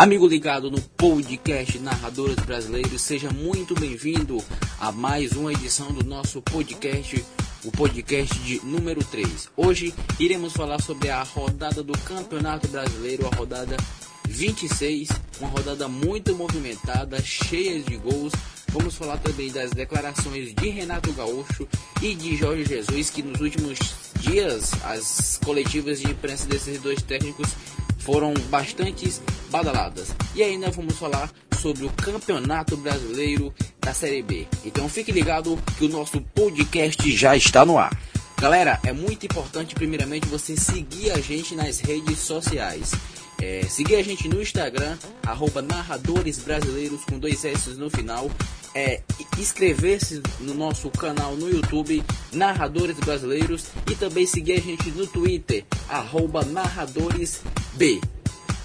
Amigo ligado no podcast Narradores Brasileiros, seja muito bem-vindo a mais uma edição do nosso podcast, o podcast de número 3. Hoje iremos falar sobre a rodada do Campeonato Brasileiro, a rodada 26, uma rodada muito movimentada, cheia de gols. Vamos falar também das declarações de Renato Gaúcho e de Jorge Jesus, que nos últimos dias as coletivas de imprensa desses dois técnicos foram bastante badaladas. E ainda vamos falar sobre o Campeonato Brasileiro da Série B. Então fique ligado que o nosso podcast já está no ar. Galera, é muito importante primeiramente você seguir a gente nas redes sociais. É, seguir a gente no Instagram, arroba narradores brasileiros com dois S no final. É, inscrever-se no nosso canal no YouTube, Narradores Brasileiros, e também seguir a gente no Twitter, narradoresb.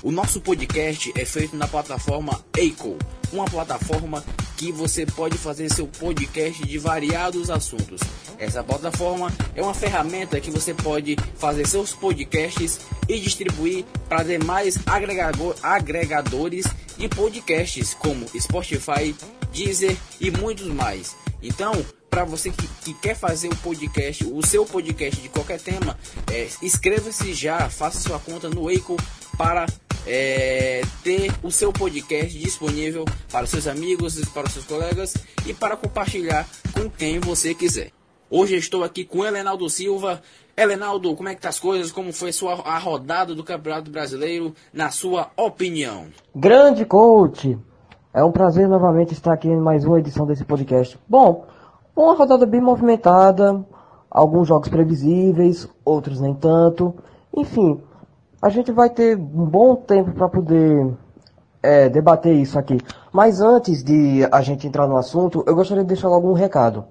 O nosso podcast é feito na plataforma Eiko, uma plataforma que você pode fazer seu podcast de variados assuntos. Essa plataforma é uma ferramenta que você pode fazer seus podcasts e distribuir para demais agregador, agregadores de podcasts como Spotify, Deezer e muitos mais. Então, para você que, que, quer fazer o podcast, o seu podcast de qualquer tema, é, inscreva-se já, faça sua conta no Eiko para é, ter o seu podcast disponível para seus amigos, para seus colegas e para compartilhar com quem você quiser. Hoje estou aqui com Helenaldo Silva. Helenaldo, como é que tá as coisas? Como foi a sua a rodada do Campeonato Brasileiro, na sua opinião? Grande coach! É um prazer novamente estar aqui em mais uma edição desse podcast. Bom, uma rodada bem movimentada, alguns jogos previsíveis, outros nem tanto. Enfim, a gente vai ter um bom tempo para poder é, debater isso aqui. Mas antes de a gente entrar no assunto, eu gostaria de deixar algum recado.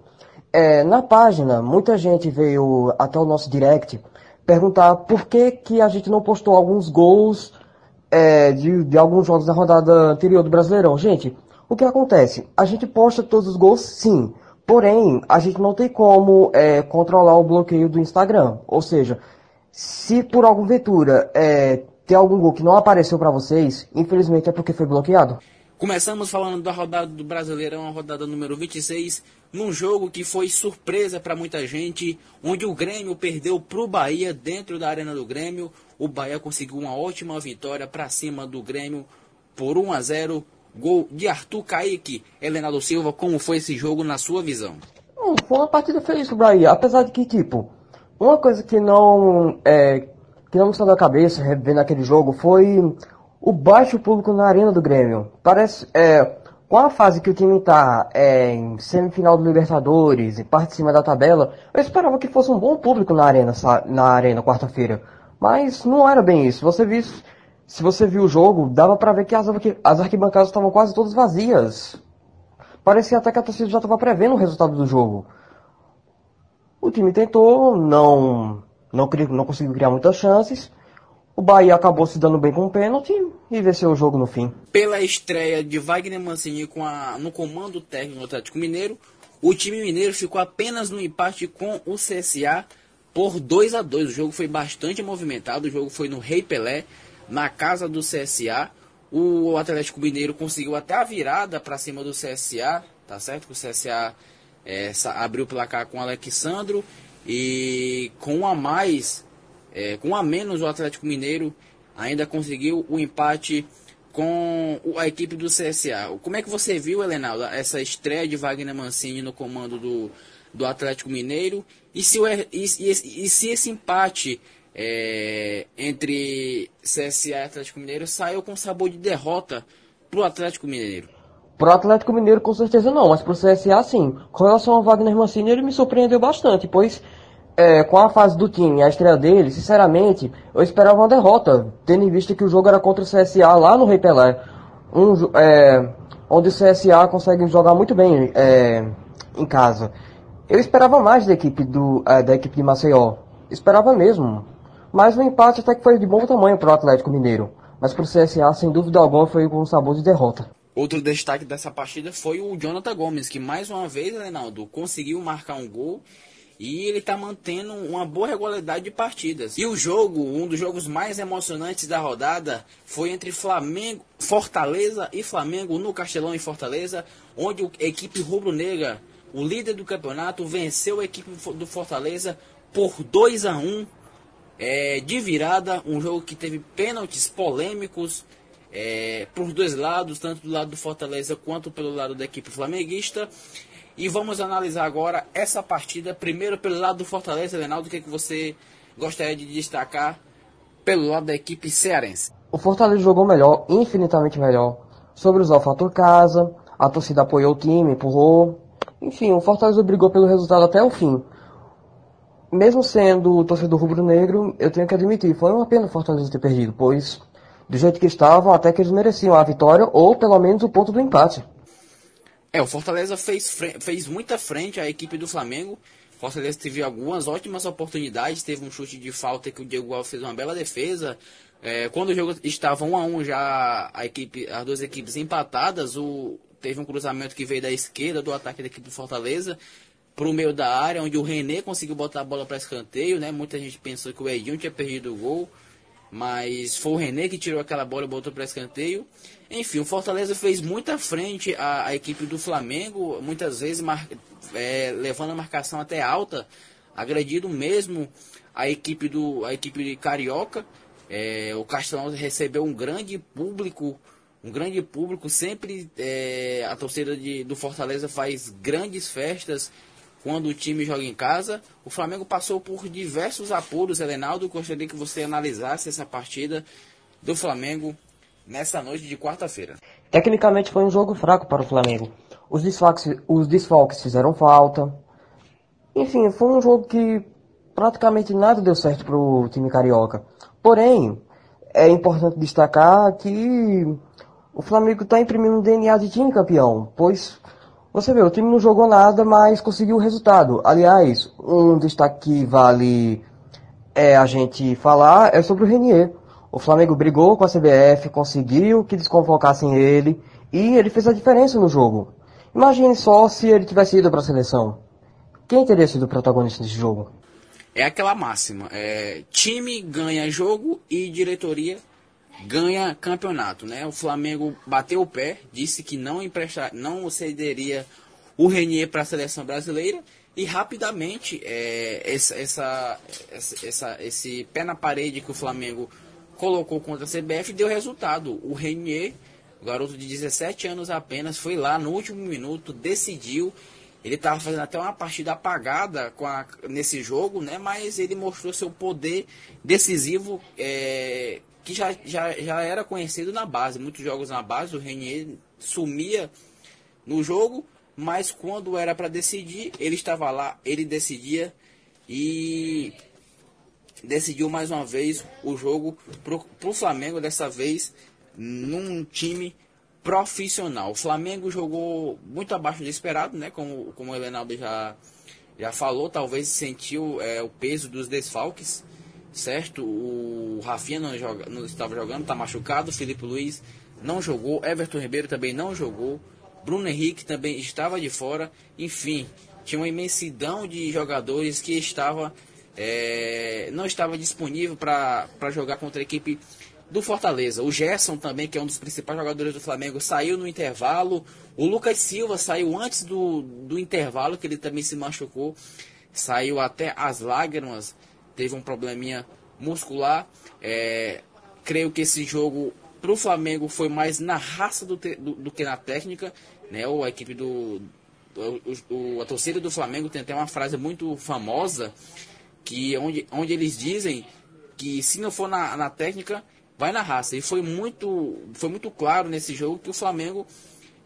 É, na página, muita gente veio até o nosso direct perguntar por que, que a gente não postou alguns gols é, de, de alguns jogos da rodada anterior do Brasileirão. Gente, o que acontece? A gente posta todos os gols, sim. Porém, a gente não tem como é, controlar o bloqueio do Instagram. Ou seja, se por alguma ventura é, tem algum gol que não apareceu para vocês, infelizmente é porque foi bloqueado. Começamos falando da rodada do Brasileirão, a rodada número 26, num jogo que foi surpresa para muita gente, onde o Grêmio perdeu para o Bahia dentro da Arena do Grêmio. O Bahia conseguiu uma ótima vitória para cima do Grêmio por 1 a 0. Gol de Arthur Kaique. Helenado Silva, como foi esse jogo na sua visão? Foi uma partida feliz pro Bahia, apesar de que, tipo, uma coisa que não, é, que não me saiu da cabeça vendo aquele jogo foi o baixo público na arena do Grêmio. Parece, é, com a fase que o time está é, em semifinal do Libertadores e parte de cima da tabela, eu esperava que fosse um bom público na arena, na arena quarta-feira. Mas não era bem isso. Você viu, se você viu o jogo, dava para ver que as, as arquibancadas estavam quase todas vazias. Parecia até que a torcida já estava prevendo o resultado do jogo. O time tentou, não, não, não conseguiu criar muitas chances. O Bahia acabou se dando bem com o pênalti e venceu o jogo no fim. Pela estreia de Wagner Mancini com a, no comando técnico do Atlético Mineiro, o time mineiro ficou apenas no empate com o CSA por 2 a 2 O jogo foi bastante movimentado, o jogo foi no Rei Pelé, na casa do CSA. O Atlético Mineiro conseguiu até a virada para cima do CSA, tá certo? O CSA é, abriu o placar com o Alexandro e com um a mais, é, com a menos o Atlético Mineiro ainda conseguiu o empate com a equipe do CSA. Como é que você viu, Helenaldo, essa estreia de Wagner Mancini no comando do, do Atlético Mineiro? E se, o, e, e, e se esse empate é, entre CSA e Atlético Mineiro saiu com sabor de derrota para o Atlético Mineiro? Pro Atlético Mineiro com certeza não, mas pro CSA sim. Com relação ao Wagner Mancini, ele me surpreendeu bastante, pois é, com a fase do time a estreia dele, sinceramente, eu esperava uma derrota, tendo em vista que o jogo era contra o CSA lá no Rei Pelé, um, é, onde o CSA consegue jogar muito bem é, em casa. Eu esperava mais da equipe, do, é, da equipe de Maceió, esperava mesmo, mas o empate até que foi de bom tamanho para o Atlético Mineiro, mas para o CSA, sem dúvida alguma, foi com um sabor de derrota. Outro destaque dessa partida foi o Jonathan Gomes, que mais uma vez, Reinaldo, conseguiu marcar um gol e ele está mantendo uma boa regularidade de partidas. E o jogo, um dos jogos mais emocionantes da rodada, foi entre Flamengo, Fortaleza e Flamengo no Castelão em Fortaleza, onde a equipe rubro-negra, o líder do campeonato, venceu a equipe do Fortaleza por 2 a 1 é, de virada, um jogo que teve pênaltis polêmicos é, por dois lados, tanto do lado do Fortaleza quanto pelo lado da equipe flamenguista. E vamos analisar agora essa partida, primeiro pelo lado do Fortaleza, Leonardo, o que, é que você gostaria de destacar pelo lado da equipe cearense? O Fortaleza jogou melhor, infinitamente melhor. Sobre usar o fator casa, a torcida apoiou o time, empurrou. Enfim, o Fortaleza brigou pelo resultado até o fim. Mesmo sendo torcedor rubro-negro, eu tenho que admitir, foi uma pena o Fortaleza ter perdido, pois do jeito que estavam, até que eles mereciam a vitória ou pelo menos o ponto do empate. É, o Fortaleza fez, fez muita frente à equipe do Flamengo. Fortaleza teve algumas ótimas oportunidades. Teve um chute de falta que o Diego Alves fez uma bela defesa. É, quando o jogo estava 1 a 1 já a equipe, as duas equipes empatadas, o, teve um cruzamento que veio da esquerda do ataque da equipe do Fortaleza para o meio da área, onde o René conseguiu botar a bola para escanteio, né? Muita gente pensou que o Edinho tinha perdido o gol mas foi o René que tirou aquela bola e botou para escanteio. Enfim, o Fortaleza fez muita frente à, à equipe do Flamengo, muitas vezes mar, é, levando a marcação até alta, agredindo mesmo a equipe do a equipe carioca. É, o Castelão recebeu um grande público, um grande público. Sempre é, a torcida de, do Fortaleza faz grandes festas quando o time joga em casa. O Flamengo passou por diversos apuros, Helenaldo. Gostaria que você analisasse essa partida do Flamengo nessa noite de quarta-feira. Tecnicamente foi um jogo fraco para o Flamengo. Os desfalques, os desfalques fizeram falta. Enfim, foi um jogo que praticamente nada deu certo para o time carioca. Porém, é importante destacar que o Flamengo está imprimindo um DNA de time campeão, pois você vê, o time não jogou nada, mas conseguiu o resultado. Aliás, um destaque que vale é, a gente falar é sobre o Renier. O Flamengo brigou com a CBF, conseguiu que desconvocassem ele e ele fez a diferença no jogo. Imagine só se ele tivesse ido para a seleção. Quem teria sido o protagonista desse jogo? É aquela máxima: é, time ganha jogo e diretoria ganha campeonato, né? O Flamengo bateu o pé, disse que não emprestar, não cederia o Renier para a seleção brasileira e rapidamente é, essa, essa, essa, esse pé na parede que o Flamengo colocou contra a CBF deu resultado. O Renier, garoto de 17 anos apenas, foi lá no último minuto, decidiu. Ele estava fazendo até uma partida apagada a, nesse jogo, né? Mas ele mostrou seu poder decisivo é, que já, já, já era conhecido na base. Muitos jogos na base, o Renier sumia no jogo, mas quando era para decidir, ele estava lá, ele decidia e decidiu mais uma vez o jogo pro, pro Flamengo, dessa vez num time profissional. O Flamengo jogou muito abaixo do esperado, né? Como, como o Elenaldo já, já falou, talvez sentiu é, o peso dos desfalques certo? O Rafinha não, joga, não estava jogando, está machucado. Felipe Luiz não jogou. Everton Ribeiro também não jogou. Bruno Henrique também estava de fora. Enfim, tinha uma imensidão de jogadores que estava, é, não estava disponível para jogar contra a equipe do Fortaleza. O Gerson também, que é um dos principais jogadores do Flamengo, saiu no intervalo. O Lucas Silva saiu antes do, do intervalo, que ele também se machucou. Saiu até as lágrimas teve um probleminha muscular. É, creio que esse jogo para o Flamengo foi mais na raça do, do, do, que na técnica. Né? Ou a equipe do. O, o, a torcida do Flamengo tem até uma frase muito famosa que onde, onde eles dizem que se não for na, na técnica, vai na raça. E foi muito, foi muito claro nesse jogo que o Flamengo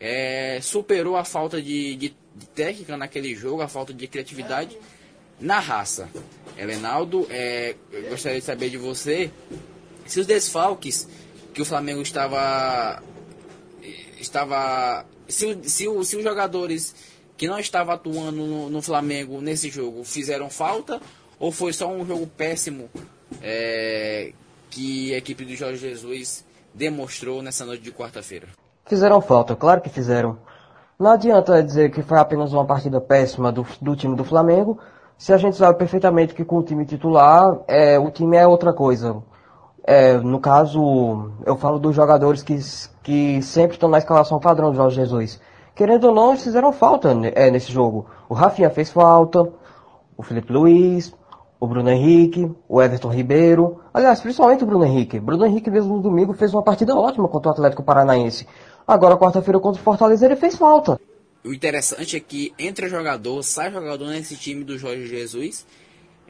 é, superou a falta de, de, de técnica naquele jogo, a falta de criatividade na raça. Elenaldo, é, eu gostaria de saber de você se os desfalques que o Flamengo estava. estava se, se, se os jogadores que não estavam atuando no, no, Flamengo nesse jogo fizeram falta ou foi só um jogo péssimo é, que a equipe do Jorge Jesus demonstrou nessa noite de quarta-feira? Fizeram falta, claro que fizeram. Não adianta dizer que foi apenas uma partida péssima do, do time do Flamengo, se a gente sabe perfeitamente que com o time titular, é, o time é outra coisa. É, no caso, eu falo dos jogadores que, que sempre estão na escalação padrão do Jorge Jesus. Querendo ou não, eles fizeram falta é, nesse jogo. O Rafinha fez falta, o Felipe Luiz, o Bruno Henrique, o Everton Ribeiro. Aliás, principalmente o Bruno Henrique. Bruno Henrique mesmo no domingo fez uma partida ótima contra o Atlético Paranaense. Agora, quarta-feira contra o Fortaleza, ele fez falta. O interessante é que entra jogador, sai jogador nesse time do Jorge Jesus.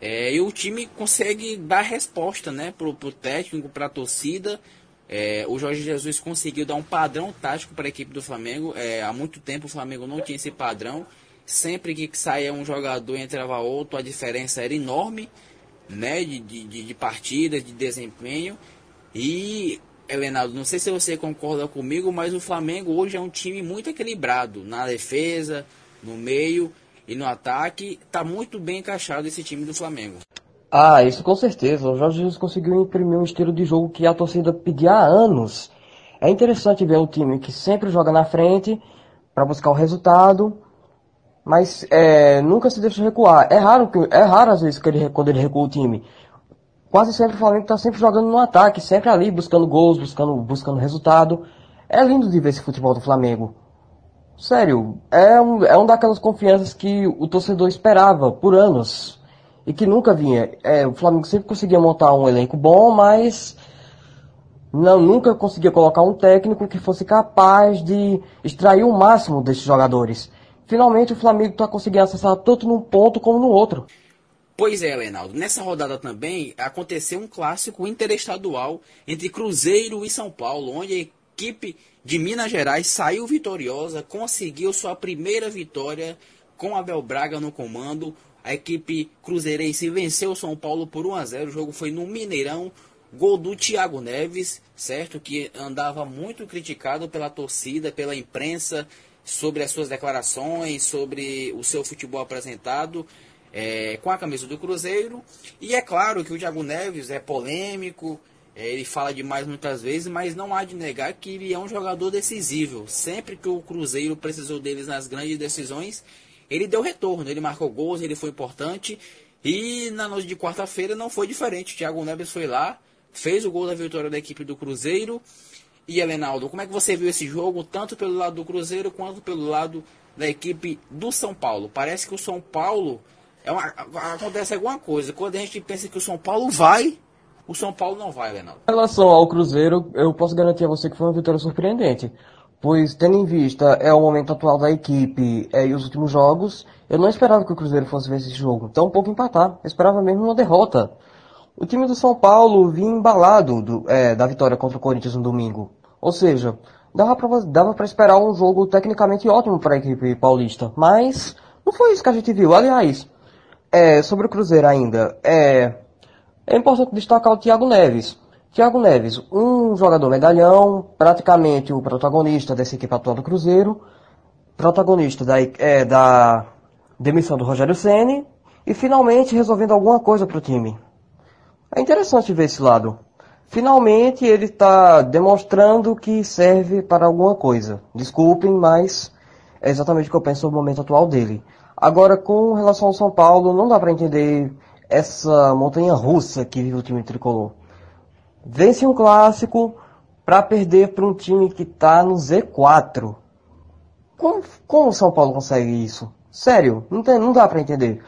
É, e o time consegue dar resposta né, pro, pro técnico, para a torcida. É, o Jorge Jesus conseguiu dar um padrão tático para a equipe do Flamengo. É, há muito tempo o Flamengo não tinha esse padrão. Sempre que saía um jogador e entrava outro, a diferença era enorme né, de, de, de partida, de desempenho. E Elenaldo, não sei se você concorda comigo, mas o Flamengo hoje é um time muito equilibrado na defesa, no meio e no ataque. Está muito bem encaixado esse time do Flamengo. Ah, isso com certeza. O Jorge Jesus conseguiu imprimir um estilo de jogo que a torcida pedia há anos. É interessante ver um time que sempre joga na frente para buscar o resultado, mas é, nunca se deixa recuar. É raro, é raro às vezes que ele, quando ele recua o time quase sempre o Flamengo está sempre jogando no ataque, sempre ali buscando gols, buscando, buscando resultado. É lindo de ver esse futebol do Flamengo. Sério, é um, é um daquelas confianças que o torcedor esperava por anos e que nunca vinha. É, o Flamengo sempre conseguia montar um elenco bom, mas não, nunca conseguia colocar um técnico que fosse capaz de extrair o máximo desses jogadores. Finalmente o Flamengo está conseguindo acessar tanto num ponto como no outro. Pois é, Leonardo. Nessa rodada também aconteceu um clássico interestadual entre Cruzeiro e São Paulo, onde a equipe de Minas Gerais saiu vitoriosa, conseguiu sua primeira vitória com Abel Braga no comando. A equipe cruzeirense venceu o São Paulo por 1 a 0. O jogo foi no Mineirão. Gol do Thiago Neves, certo? Que andava muito criticado pela torcida, pela imprensa, sobre as suas declarações, sobre o seu futebol apresentado é, com a camisa do Cruzeiro. E é claro que o Thiago Neves é polêmico, é, ele fala demais muitas vezes, mas não há de negar que ele é um jogador decisivo. Sempre que o Cruzeiro precisou deles nas grandes decisões, ele deu retorno, ele marcou gols, ele foi importante. E na noite de quarta-feira não foi diferente. O Thiago Neves foi lá, fez o gol da vitória da equipe do Cruzeiro. E Elenaldo, como é que você viu esse jogo, tanto pelo lado do Cruzeiro quanto pelo lado da equipe do São Paulo? Parece que o São Paulo é uma, acontece alguma coisa. Quando a gente pensa que o São Paulo vai, o São Paulo não vai, Leonardo. Em relação ao Cruzeiro, eu posso garantir a você que foi uma vitória surpreendente. Pois, tendo em vista é o momento atual da equipe é, e os últimos jogos, eu não esperava que o Cruzeiro fosse vencer esse jogo. Então, um pouco empatar. Eu esperava mesmo uma derrota. O time do São Paulo vinha embalado do, é, da vitória contra o Corinthians no domingo. Ou seja, dava pra, dava pra esperar um jogo tecnicamente ótimo para a equipe paulista. Mas não foi isso que a gente viu. Aliás, é, sobre o Cruzeiro ainda, é, é importante destacar o Thiago Neves. Thiago Neves, um jogador medalhão, praticamente o protagonista dessa equipe atual do Cruzeiro, protagonista da, é, da demissão do Rogério Ceni e finalmente resolvendo alguma coisa para o time. É interessante ver esse lado. Finalmente ele está demonstrando que serve para alguma coisa. Desculpem, mas é exatamente o que eu penso sobre o momento atual dele. Agora, com relação ao São Paulo, não dá para entender essa montanha russa que vive o time tricolor. Vence um clássico para perder para um time que está no Z4. Como, como o São Paulo consegue isso? Sério, não, tem, não dá para entender.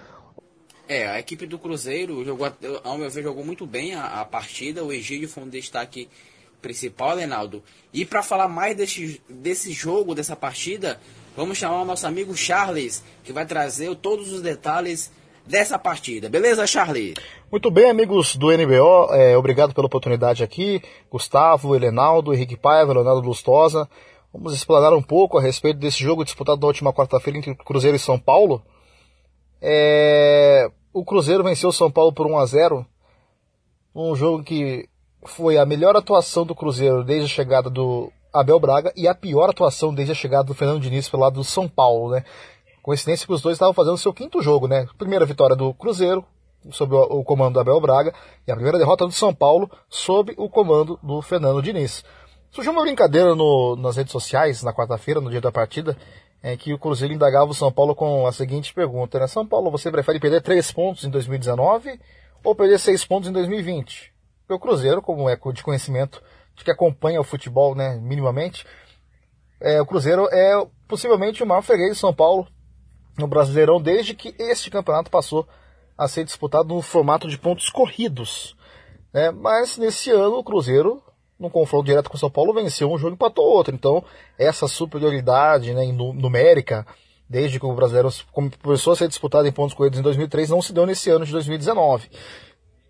É, a equipe do Cruzeiro jogou, ao meu ver, jogou muito bem a, a partida. O Egídio foi um destaque principal, Lenaldo. E para falar mais desse, desse jogo, dessa partida, Vamos chamar o nosso amigo Charles, que vai trazer todos os detalhes dessa partida. Beleza, Charles? Muito bem, amigos do NBO, é, obrigado pela oportunidade aqui. Gustavo, Helenaldo, Henrique Paiva, Leonardo Lustosa. Vamos explanar um pouco a respeito desse jogo disputado na última quarta-feira entre Cruzeiro e São Paulo. É, o Cruzeiro venceu o São Paulo por 1 a 0 um jogo que foi a melhor atuação do Cruzeiro desde a chegada do Abel Braga e a pior atuação desde a chegada do Fernando Diniz pelo lado do São Paulo, né? Coincidência que os dois estavam fazendo seu quinto jogo, né? Primeira vitória do Cruzeiro, sob o comando do Abel Braga, e a primeira derrota do São Paulo, sob o comando do Fernando Diniz. Surgiu uma brincadeira no, nas redes sociais na quarta-feira, no dia da partida, é que o Cruzeiro indagava o São Paulo com a seguinte pergunta, né? São Paulo, você prefere perder três pontos em 2019 ou perder seis pontos em 2020? Porque o Cruzeiro, como é de conhecimento de que acompanha o futebol, né, minimamente, é, o Cruzeiro é possivelmente o maior freguês de São Paulo no Brasileirão desde que este campeonato passou a ser disputado no formato de pontos corridos. Né? Mas nesse ano o Cruzeiro, no confronto direto com o São Paulo, venceu um jogo e empatou outro. Então essa superioridade né, numérica, desde que o Brasileiro começou a ser disputado em pontos corridos em 2003, não se deu nesse ano de 2019.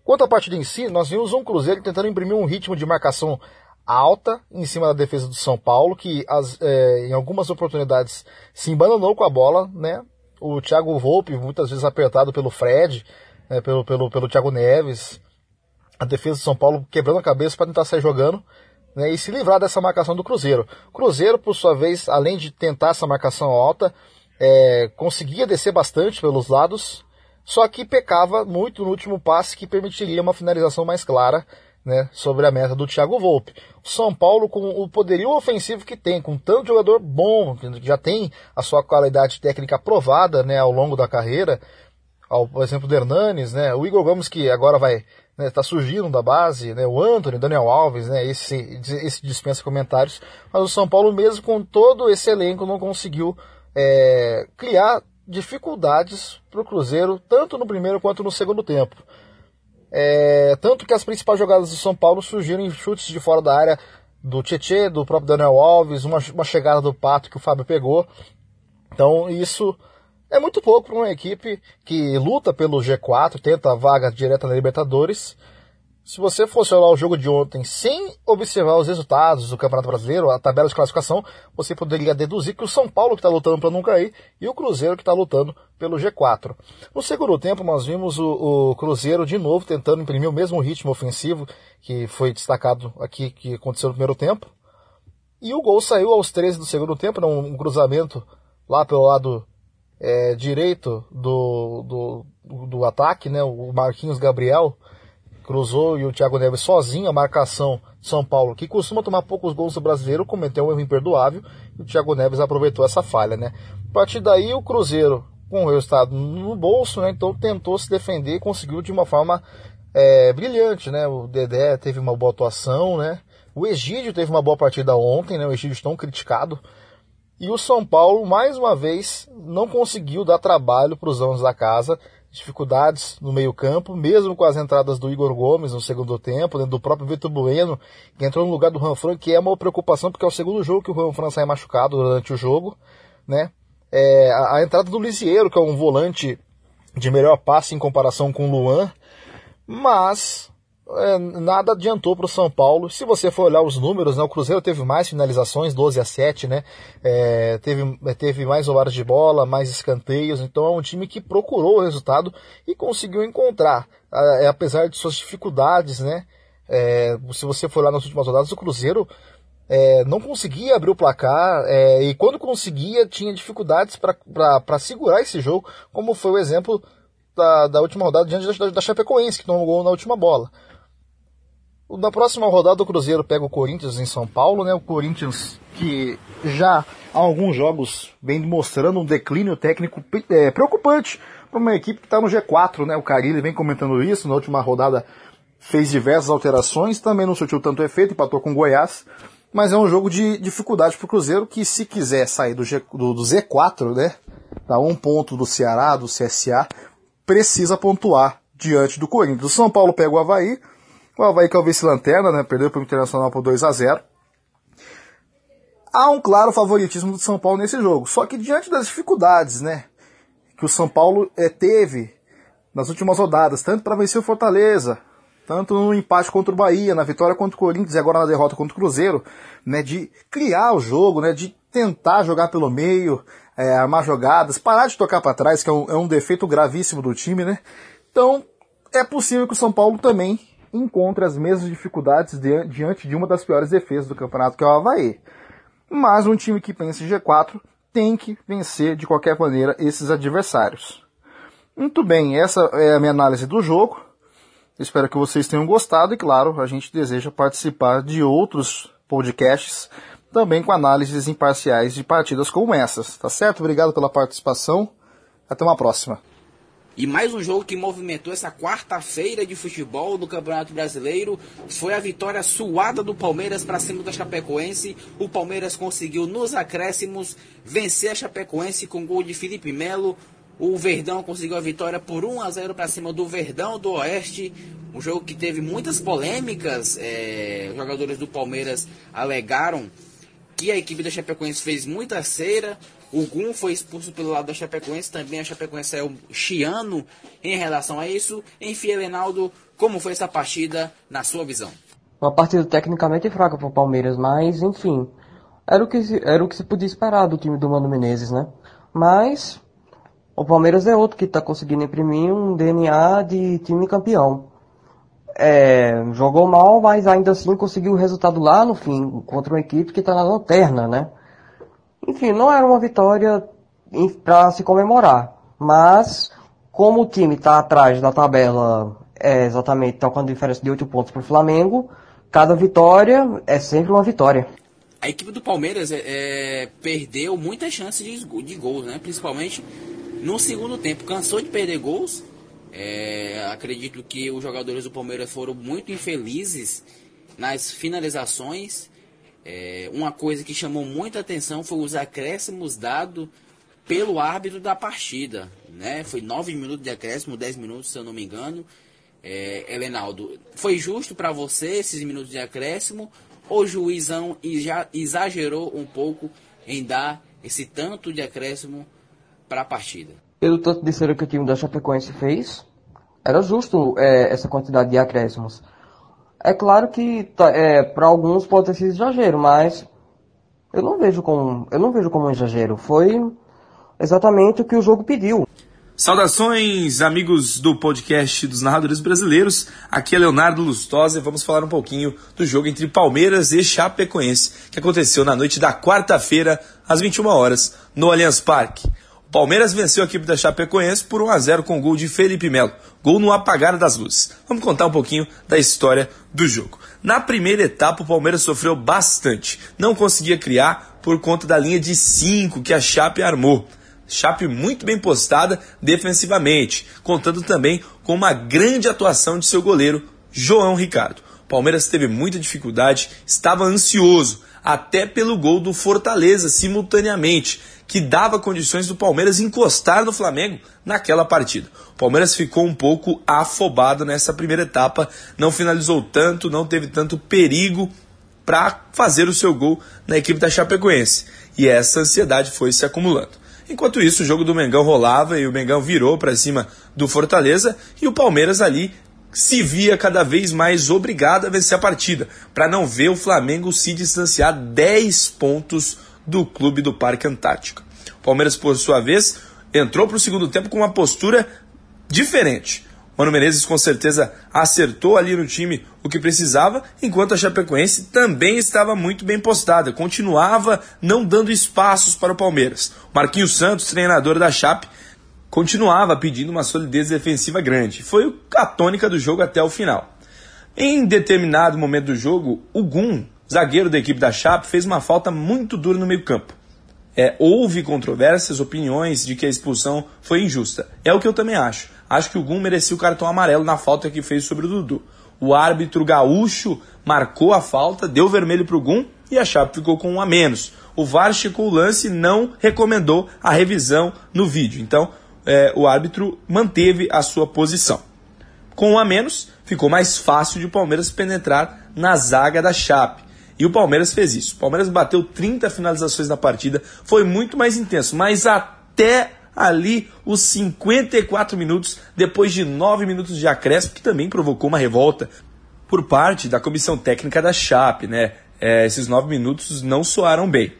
Quanto à partida em si, nós vimos um Cruzeiro tentando imprimir um ritmo de marcação alta em cima da defesa do São Paulo, que as, é, em algumas oportunidades se embananou com a bola, né? o Thiago Volpe, muitas vezes apertado pelo Fred, né, pelo, pelo, pelo Thiago Neves, a defesa do São Paulo quebrando a cabeça para tentar sair jogando né, e se livrar dessa marcação do Cruzeiro. Cruzeiro, por sua vez, além de tentar essa marcação alta, é, conseguia descer bastante pelos lados, só que pecava muito no último passe que permitiria uma finalização mais clara né, sobre a meta do Thiago Volpe. O São Paulo, com o poderio ofensivo que tem, com tanto jogador bom, que já tem a sua qualidade técnica aprovada né, ao longo da carreira, ao, por exemplo, do Hernanes, né, o Igor Gomes que agora vai está né, tá surgindo da base, né, o Anthony, Daniel Alves, né, esse, esse dispensa comentários, mas o São Paulo mesmo com todo esse elenco não conseguiu é, criar dificuldades para o Cruzeiro, tanto no primeiro quanto no segundo tempo. É, tanto que as principais jogadas do São Paulo surgiram em chutes de fora da área do Tietê, do próprio Daniel Alves, uma, uma chegada do Pato que o Fábio pegou. Então isso é muito pouco para uma equipe que luta pelo G4, tenta a vaga direta na Libertadores se você fosse olhar o jogo de ontem sem observar os resultados do Campeonato Brasileiro, a tabela de classificação, você poderia deduzir que o São Paulo que está lutando para não cair e o Cruzeiro que está lutando pelo G4. No segundo tempo, nós vimos o, o, Cruzeiro de novo tentando imprimir o mesmo ritmo ofensivo que foi destacado aqui, que aconteceu no primeiro tempo. E o gol saiu aos 13 do segundo tempo, um cruzamento lá pelo lado é, direito do, do, do ataque, né? O Marquinhos Gabriel cruzou e o Thiago Neves sozinho, a marcação de São Paulo, que costuma tomar poucos gols do brasileiro, cometeu um erro imperdoável e o Thiago Neves aproveitou essa falha, né? A partir daí o Cruzeiro, com o resultado no bolso, né? Então tentou se defender e conseguiu de uma forma é, brilhante, né? O Dedé teve uma boa atuação, né? O Egídio teve uma boa partida ontem, né? O Egídio tão criticado. E o São Paulo, mais uma vez, não conseguiu dar trabalho para os anos da casa dificuldades no meio-campo, mesmo com as entradas do Igor Gomes no segundo tempo, né, do próprio Vitor Bueno, que entrou no lugar do Ranfran, que é uma preocupação, porque é o segundo jogo que o Ranfran sai machucado durante o jogo, né? É, a, a, entrada do Lisieiro, que é um volante de melhor passe em comparação com o Luan, mas é, nada adiantou para o São Paulo. Se você for olhar os números, né, o Cruzeiro teve mais finalizações, 12 a 7, né? É, teve, é, teve mais roubadas de bola, mais escanteios. Então é um time que procurou o resultado e conseguiu encontrar. É, apesar de suas dificuldades, né? É, se você for lá nas últimas rodadas, o Cruzeiro é, não conseguia abrir o placar é, e quando conseguia tinha dificuldades para segurar esse jogo, como foi o exemplo da, da última rodada diante da, da Chapecoense, que tomou gol na última bola. Na próxima rodada o Cruzeiro pega o Corinthians em São Paulo, né? O Corinthians que já há alguns jogos vem mostrando um declínio técnico é, preocupante para uma equipe que está no G4, né? O Carilli vem comentando isso, na última rodada fez diversas alterações, também não surtiu tanto efeito, empatou com o Goiás, mas é um jogo de dificuldade para o Cruzeiro que se quiser sair do, G, do, do Z4, né? Tá um ponto do Ceará, do CSA, precisa pontuar diante do Corinthians. O São Paulo pega o Havaí, o Havaí que é o vice-lanterna, né? Perdeu para o Internacional por 2 a 0 Há um claro favoritismo do São Paulo nesse jogo. Só que diante das dificuldades, né? Que o São Paulo é, teve nas últimas rodadas, tanto para vencer o Fortaleza, tanto no empate contra o Bahia, na vitória contra o Corinthians e agora na derrota contra o Cruzeiro, né, de criar o jogo, né, de tentar jogar pelo meio, é, armar jogadas, parar de tocar para trás, que é um, é um defeito gravíssimo do time, né? Então, é possível que o São Paulo também encontre as mesmas dificuldades diante de uma das piores defesas do campeonato, que é o Havaí. Mas um time que pensa em G4 tem que vencer de qualquer maneira esses adversários. Muito bem, essa é a minha análise do jogo. Espero que vocês tenham gostado e, claro, a gente deseja participar de outros podcasts também com análises imparciais de partidas como essas. Tá certo? Obrigado pela participação. Até uma próxima. E mais um jogo que movimentou essa quarta-feira de futebol do Campeonato Brasileiro foi a vitória suada do Palmeiras para cima da Chapecoense. O Palmeiras conseguiu nos acréscimos vencer a Chapecoense com gol de Felipe Melo. O Verdão conseguiu a vitória por 1 a 0 para cima do Verdão do Oeste. Um jogo que teve muitas polêmicas. É, jogadores do Palmeiras alegaram que a equipe da Chapecoense fez muita cera. O Gum foi expulso pelo lado da Chapecoense, também a Chapecoense é o chiano em relação a isso. Enfim, Elenaldo, como foi essa partida na sua visão? Uma partida tecnicamente fraca para o Palmeiras, mas enfim, era o, que se, era o que se podia esperar do time do Mano Menezes, né? Mas o Palmeiras é outro que está conseguindo imprimir um DNA de time campeão. É, jogou mal, mas ainda assim conseguiu o resultado lá no fim, contra uma equipe que está na lanterna, né? Enfim, não era uma vitória para se comemorar. Mas, como o time está atrás da tabela, é, exatamente, está com a diferença de 8 pontos para o Flamengo, cada vitória é sempre uma vitória. A equipe do Palmeiras é, é, perdeu muitas chances de, de gols, né? principalmente no segundo tempo. Cansou de perder gols. É, acredito que os jogadores do Palmeiras foram muito infelizes nas finalizações. É, uma coisa que chamou muita atenção foi os acréscimos dados pelo árbitro da partida. Né? Foi 9 minutos de acréscimo, 10 minutos, se eu não me engano. É, Elenaldo, foi justo para você esses minutos de acréscimo? Ou o juizão já exagerou um pouco em dar esse tanto de acréscimo para a partida? Pelo tanto de cera que o time da Chapecoense fez, era justo é, essa quantidade de acréscimos. É claro que tá, é, para alguns pode ter sido exagero, mas eu não vejo como eu não vejo como um exagero. Foi exatamente o que o jogo pediu. Saudações, amigos do podcast dos narradores brasileiros. Aqui é Leonardo Lustosa e vamos falar um pouquinho do jogo entre Palmeiras e Chapecoense, que aconteceu na noite da quarta-feira, às 21 horas, no Allianz Parque. Palmeiras venceu a equipe da Chapecoense por 1 a 0 com gol de Felipe Melo, gol no apagar das luzes. Vamos contar um pouquinho da história do jogo. Na primeira etapa, o Palmeiras sofreu bastante. Não conseguia criar por conta da linha de 5 que a Chape armou. Chape muito bem postada defensivamente, contando também com uma grande atuação de seu goleiro, João Ricardo. O Palmeiras teve muita dificuldade, estava ansioso, até pelo gol do Fortaleza simultaneamente, que dava condições do Palmeiras encostar no Flamengo naquela partida. O Palmeiras ficou um pouco afobado nessa primeira etapa, não finalizou tanto, não teve tanto perigo para fazer o seu gol na equipe da Chapecoense. E essa ansiedade foi se acumulando. Enquanto isso, o jogo do Mengão rolava e o Mengão virou para cima do Fortaleza e o Palmeiras ali se via cada vez mais obrigado a vencer a partida, para não ver o Flamengo se distanciar 10 pontos do clube do Parque Antártico. O Palmeiras, por sua vez, entrou para o segundo tempo com uma postura diferente. Mano Menezes com certeza acertou ali no time o que precisava, enquanto a Chapecoense também estava muito bem postada, continuava não dando espaços para o Palmeiras. Marquinhos Santos, treinador da Chape, continuava pedindo uma solidez defensiva grande. Foi a tônica do jogo até o final. Em determinado momento do jogo, o Gum, zagueiro da equipe da Chape, fez uma falta muito dura no meio-campo. É, houve controvérsias, opiniões de que a expulsão foi injusta. É o que eu também acho. Acho que o Gum merecia o cartão amarelo na falta que fez sobre o Dudu. O árbitro gaúcho marcou a falta, deu vermelho para o Gum e a Chape ficou com um a menos. O VAR checou o lance e não recomendou a revisão no vídeo. Então, é, o árbitro manteve a sua posição. Com um a menos, ficou mais fácil de o Palmeiras penetrar na zaga da Chape. E o Palmeiras fez isso. O Palmeiras bateu 30 finalizações na partida, foi muito mais intenso, mas até ali os 54 minutos, depois de 9 minutos de acréscimo, que também provocou uma revolta por parte da comissão técnica da Chape, né? É, esses 9 minutos não soaram bem.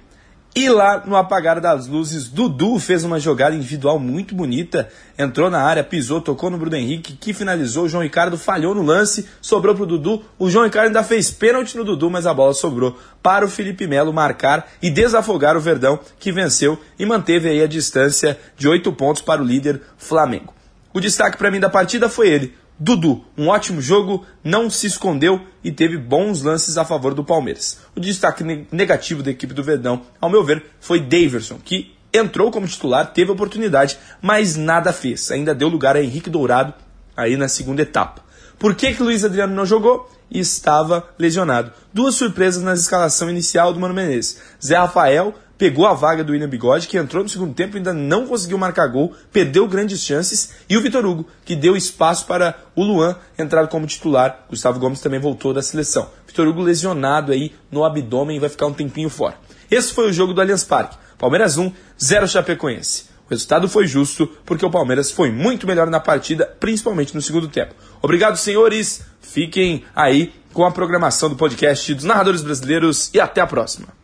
E lá no apagar das luzes, Dudu fez uma jogada individual muito bonita, entrou na área, pisou, tocou no Bruno Henrique, que finalizou. O João Ricardo falhou no lance, sobrou para o Dudu. O João Ricardo ainda fez pênalti no Dudu, mas a bola sobrou para o Felipe Melo marcar e desafogar o Verdão, que venceu e manteve aí a distância de oito pontos para o líder Flamengo. O destaque para mim da partida foi ele, Dudu, um ótimo jogo, não se escondeu e teve bons lances a favor do Palmeiras. O destaque negativo da equipe do Verdão, ao meu ver, foi Daverson, que entrou como titular, teve oportunidade, mas nada fez. Ainda deu lugar a Henrique Dourado aí na segunda etapa. Por que, que Luiz Adriano não jogou? Estava lesionado. Duas surpresas na escalação inicial do Mano Menezes. Zé Rafael pegou a vaga do William Bigode, que entrou no segundo tempo e ainda não conseguiu marcar gol, perdeu grandes chances, e o Vitor Hugo, que deu espaço para o Luan entrar como titular. Gustavo Gomes também voltou da seleção. Vitor Hugo lesionado aí no abdômen e vai ficar um tempinho fora. Esse foi o jogo do Allianz Parque. Palmeiras 1, 0 Chapecoense. O resultado foi justo porque o Palmeiras foi muito melhor na partida, principalmente no segundo tempo. Obrigado, senhores. Fiquem aí com a programação do podcast dos narradores brasileiros e até a próxima.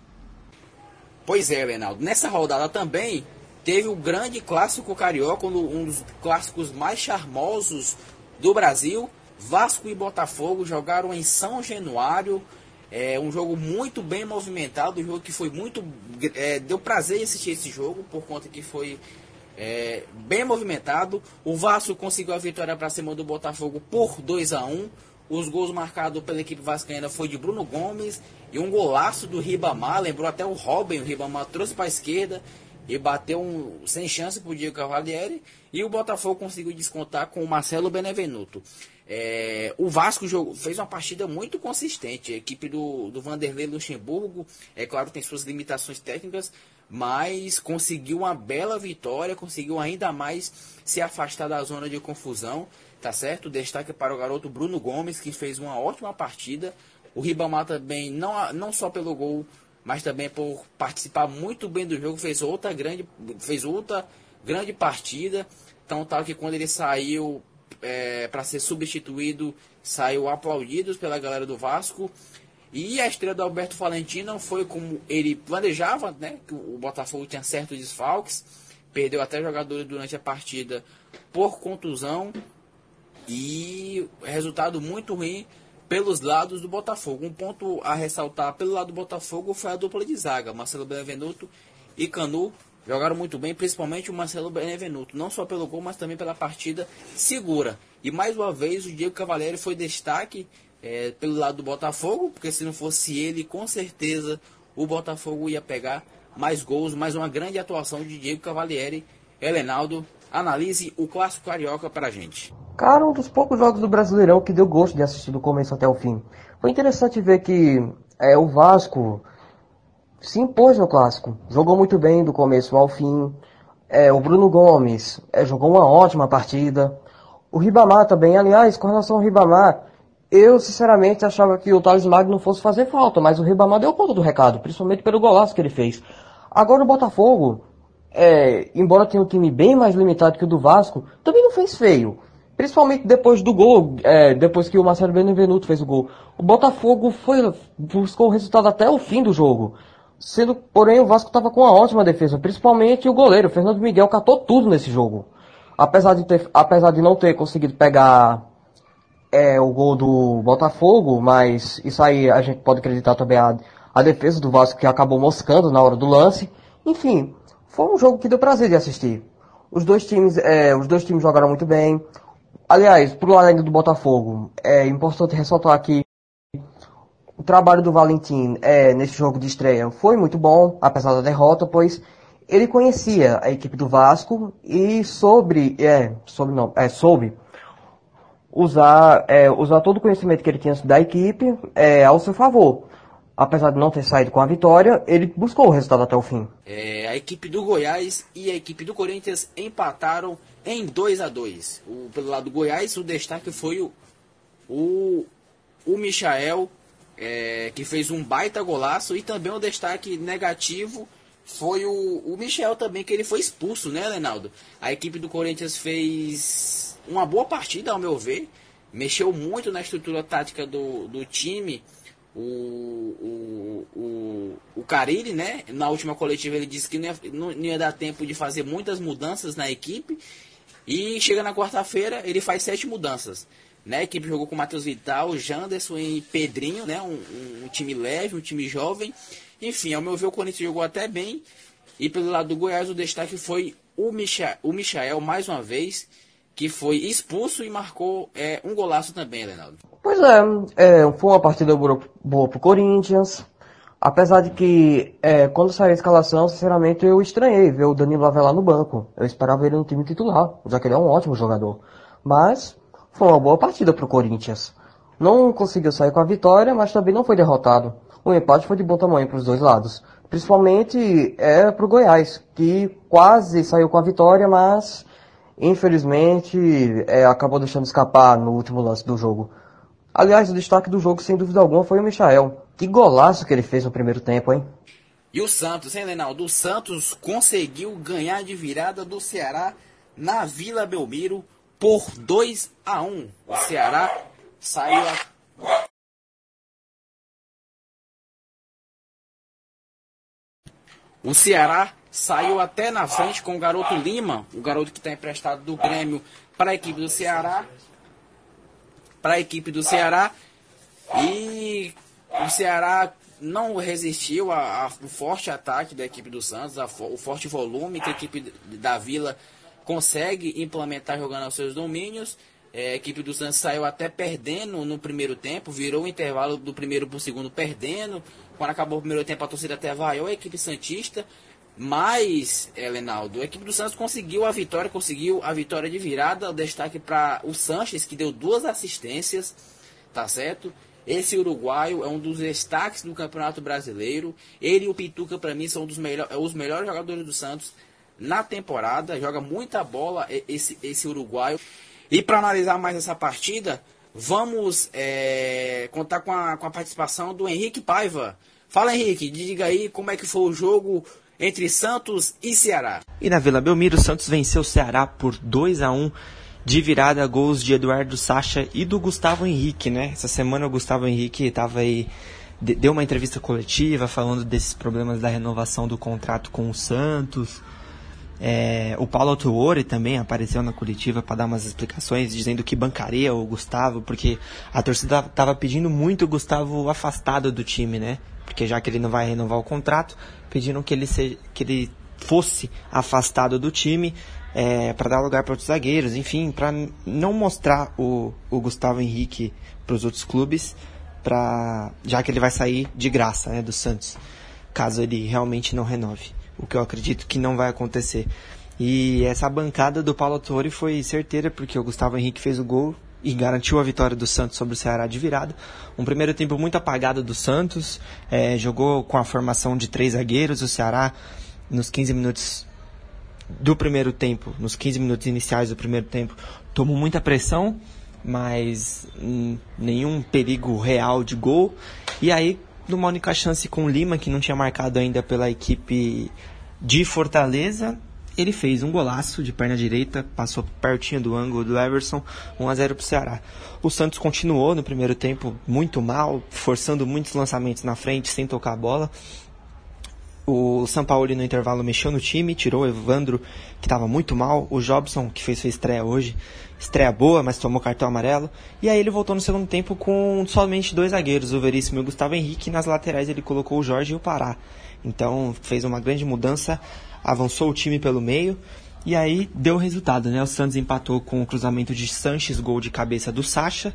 Pois é, Reinaldo. Nessa rodada também teve o grande clássico carioca, um dos clássicos mais charmosos do Brasil. Vasco e Botafogo jogaram em São Januário. É um jogo muito bem movimentado, um jogo que foi muito. É, deu prazer assistir esse jogo, por conta que foi é, bem movimentado. O Vasco conseguiu a vitória para cima do Botafogo por 2 a 1 Os gols marcados pela equipe vascaína foi de Bruno Gomes e um golaço do Ribamar. Lembrou até o Robin. O Ribamar trouxe para a esquerda e bateu um, sem chance para o Diego Cavalieri. E o Botafogo conseguiu descontar com o Marcelo Benevenuto. É, o Vasco jogou, fez uma partida muito consistente. A equipe do, do Vanderlei Luxemburgo, é claro, tem suas limitações técnicas, mas conseguiu uma bela vitória, conseguiu ainda mais se afastar da zona de confusão, tá certo? Destaque para o garoto Bruno Gomes, que fez uma ótima partida. O Ribamar também, não, não só pelo gol, mas também por participar muito bem do jogo, fez outra grande, fez outra grande partida. Então, tal que quando ele saiu é, para ser substituído, saiu aplaudidos pela galera do Vasco. E a estreia do Alberto Valentino foi como ele planejava, né? Que o Botafogo tinha certos desfalques, perdeu até jogadores durante a partida por contusão e resultado muito ruim pelos lados do Botafogo. Um ponto a ressaltar pelo lado do Botafogo foi a dupla de zaga, Marcelo Benevenuto e Canu jogaram muito bem, principalmente o Marcelo Benevenuto, não só pelo gol, mas também pela partida segura. E mais uma vez o Diego Cavalieri foi destaque é, pelo lado do Botafogo, porque se não fosse ele, com certeza o Botafogo ia pegar mais gols, mais uma grande atuação de Diego Cavalieri. Helenaldo, analise o clássico carioca para a gente. Cara, um dos poucos jogos do Brasileirão que deu gosto de assistir do começo até o fim. Foi interessante ver que é, o Vasco se impôs no clássico. Jogou muito bem do começo ao fim. É, o Bruno Gomes é, jogou uma ótima partida. O Ribamar também, aliás, com relação ao Ribamar, eu sinceramente achava que o Thales Magno fosse fazer falta, mas o Ribamar deu conta do recado, principalmente pelo golaço que ele fez. Agora o Botafogo, é, embora tenha um time bem mais limitado que o do Vasco, também não fez feio. Principalmente depois do gol, é, depois que o Marcelo Benevenuto fez o gol. O Botafogo foi, buscou o resultado até o fim do jogo. Sendo, porém, o Vasco estava com uma ótima defesa, principalmente o goleiro, o Fernando Miguel, catou tudo nesse jogo. Apesar de, ter, apesar de não ter conseguido pegar é, o gol do Botafogo, mas isso aí a gente pode acreditar também a, a defesa do Vasco que acabou moscando na hora do lance. Enfim, foi um jogo que deu prazer de assistir. Os dois times, é, os dois times jogaram muito bem. Aliás, pro lado do Botafogo, é importante ressaltar aqui o trabalho do Valentim é, nesse jogo de estreia foi muito bom, apesar da derrota, pois ele conhecia a equipe do Vasco e sobre, é, sobre não, é, soube usar, é, usar todo o conhecimento que ele tinha da equipe é, ao seu favor. Apesar de não ter saído com a vitória, ele buscou o resultado até o fim. É, a equipe do Goiás e a equipe do Corinthians empataram em 2 a 2 Pelo lado do Goiás, o destaque foi o, o, o Michael é, que fez um baita golaço e também um destaque negativo foi o, o Michel também, que ele foi expulso, né, Leonardo? A equipe do Corinthians fez uma boa partida, ao meu ver, mexeu muito na estrutura tática do, do time. O, o, o, o Carilli, né? Na última coletiva ele disse que não ia, não ia dar tempo de fazer muitas mudanças na equipe. E chega na quarta-feira, ele faz sete mudanças. Né? A equipe jogou com Matheus Vital, Janderson e Pedrinho, né? Um, um, um, time leve, um time jovem. Enfim, ao meu ver, o Corinthians jogou até bem. E pelo lado do Goiás, o destaque foi o, Micha, o Michael, mais uma vez. Que foi expulso e marcou é, um golaço também, Leonardo. Pois é, é foi uma partida boa pro Corinthians. Apesar de que, é, quando saiu a escalação, sinceramente eu estranhei ver o Danilo Avelar no banco. Eu esperava ele no time titular, já que ele é um ótimo jogador. Mas foi uma boa partida pro Corinthians. Não conseguiu sair com a vitória, mas também não foi derrotado. O empate foi de bom tamanho para os dois lados. Principalmente é pro Goiás, que quase saiu com a vitória, mas infelizmente é, acabou deixando escapar no último lance do jogo. Aliás, o destaque do jogo, sem dúvida alguma, foi o Michael. Que golaço que ele fez no primeiro tempo, hein? E o Santos, hein, Reinaldo? O Santos conseguiu ganhar de virada do Ceará na Vila Belmiro por 2 a 1. O Ceará saiu a... O Ceará saiu até na frente com o garoto Lima, o garoto que está emprestado do Grêmio para a equipe do Ceará para a equipe do Ceará e o Ceará não resistiu ao forte ataque da equipe do Santos, a, o forte volume que a equipe da Vila consegue implementar jogando aos seus domínios. É, a equipe do Santos saiu até perdendo no primeiro tempo, virou o intervalo do primeiro para o segundo perdendo. Quando acabou o primeiro tempo, a torcida até vaiou a equipe Santista. Mas, Elenaldo, a equipe do Santos conseguiu a vitória, conseguiu a vitória de virada. O destaque para o Sanches, que deu duas assistências, tá certo? Esse uruguaio é um dos destaques do Campeonato Brasileiro. Ele e o Pituca, para mim, são dos melhor, os melhores jogadores do Santos na temporada. Joga muita bola esse, esse uruguaio. E para analisar mais essa partida, vamos é, contar com a, com a participação do Henrique Paiva. Fala, Henrique, diga aí como é que foi o jogo entre Santos e Ceará. E na Vila Belmiro, Santos venceu o Ceará por 2 a 1 de virada gols de Eduardo Sacha e do Gustavo Henrique, né? Essa semana o Gustavo Henrique estava aí deu uma entrevista coletiva falando desses problemas da renovação do contrato com o Santos. É, o Paulo Tuori também apareceu na coletiva para dar umas explicações, dizendo que bancaria o Gustavo, porque a torcida estava pedindo muito o Gustavo afastado do time, né? Porque já que ele não vai renovar o contrato, pediram que ele, que ele fosse afastado do time é, para dar lugar para outros zagueiros, enfim, para não mostrar o, o Gustavo Henrique para os outros clubes, pra, já que ele vai sair de graça né, do Santos, caso ele realmente não renove, o que eu acredito que não vai acontecer. E essa bancada do Paulo Torre foi certeira, porque o Gustavo Henrique fez o gol e garantiu a vitória do Santos sobre o Ceará de virada. Um primeiro tempo muito apagado do Santos, é, jogou com a formação de três zagueiros. O Ceará, nos 15 minutos do primeiro tempo, nos 15 minutos iniciais do primeiro tempo, tomou muita pressão, mas hum, nenhum perigo real de gol. E aí, numa única chance com o Lima, que não tinha marcado ainda pela equipe de Fortaleza, ele fez um golaço de perna direita, passou pertinho do ângulo do Everson, 1 a 0 para o Ceará. O Santos continuou no primeiro tempo muito mal, forçando muitos lançamentos na frente, sem tocar a bola. O São Paulo no intervalo mexeu no time, tirou o Evandro, que estava muito mal, o Jobson, que fez sua estreia hoje, estreia boa, mas tomou cartão amarelo. E aí ele voltou no segundo tempo com somente dois zagueiros, o Veríssimo e o Gustavo Henrique, e nas laterais ele colocou o Jorge e o Pará. Então fez uma grande mudança avançou o time pelo meio. E aí deu resultado, né? O Santos empatou com o cruzamento de Sanches, gol de cabeça do Sacha.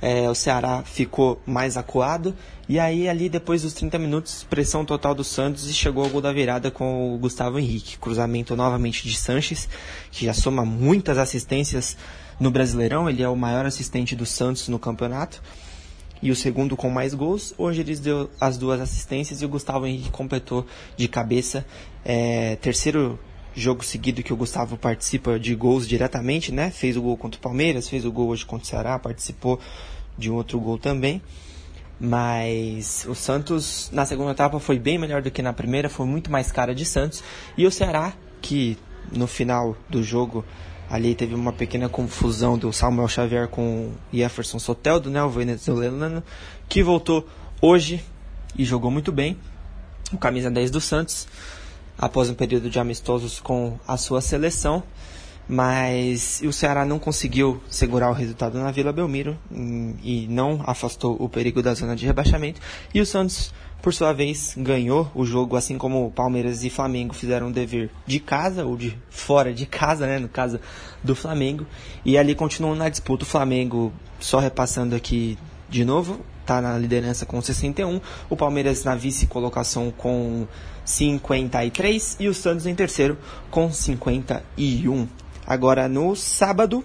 É, o Ceará ficou mais acuado. E aí, ali depois dos 30 minutos, pressão total do Santos e chegou ao gol da virada com o Gustavo Henrique. Cruzamento novamente de Sanches, que já soma muitas assistências no Brasileirão. Ele é o maior assistente do Santos no campeonato. E o segundo com mais gols. Hoje eles deu as duas assistências e o Gustavo Henrique completou de cabeça é, terceiro jogo seguido que o Gustavo participa de gols diretamente, né? Fez o gol contra o Palmeiras, fez o gol hoje contra o Ceará, participou de um outro gol também. Mas o Santos na segunda etapa foi bem melhor do que na primeira, foi muito mais cara de Santos. E o Ceará, que no final do jogo ali teve uma pequena confusão do Samuel Xavier com o Jefferson Soteldo, né, o venezuelano, que voltou hoje e jogou muito bem. O camisa 10 do Santos após um período de amistosos com a sua seleção. mas o Ceará não conseguiu segurar o resultado na Vila Belmiro e não afastou o perigo da zona de rebaixamento. E o Santos, por sua vez, ganhou o jogo, assim como Palmeiras e Flamengo fizeram o dever de casa ou de fora de casa, né, no caso do Flamengo. E ali continuou na disputa. O Flamengo, só repassando aqui de novo, está na liderança com 61, o Palmeiras na vice-colocação com 53 e o Santos em terceiro com 51. Agora no sábado,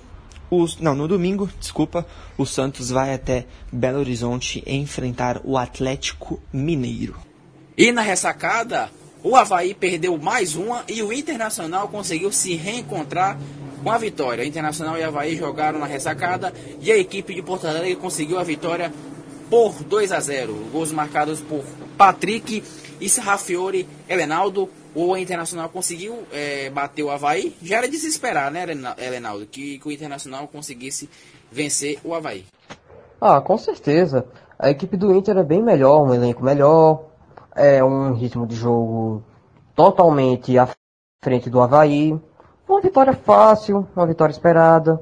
os, não, no domingo, desculpa, o Santos vai até Belo Horizonte enfrentar o Atlético Mineiro. E na ressacada, o Havaí perdeu mais uma e o Internacional conseguiu se reencontrar com a vitória. O Internacional e Havaí jogaram na ressacada e a equipe de Porto Alegre conseguiu a vitória por 2 a 0. Gols marcados por Patrick e Sarrafiore Elenaldo o Internacional conseguiu é, bater o Havaí. Já era de se esperar, né, Elenaldo, que, que o Internacional conseguisse vencer o Havaí. Ah, com certeza. A equipe do Inter é bem melhor, um elenco melhor, é um ritmo de jogo totalmente à frente do Havaí. Uma vitória fácil, uma vitória esperada.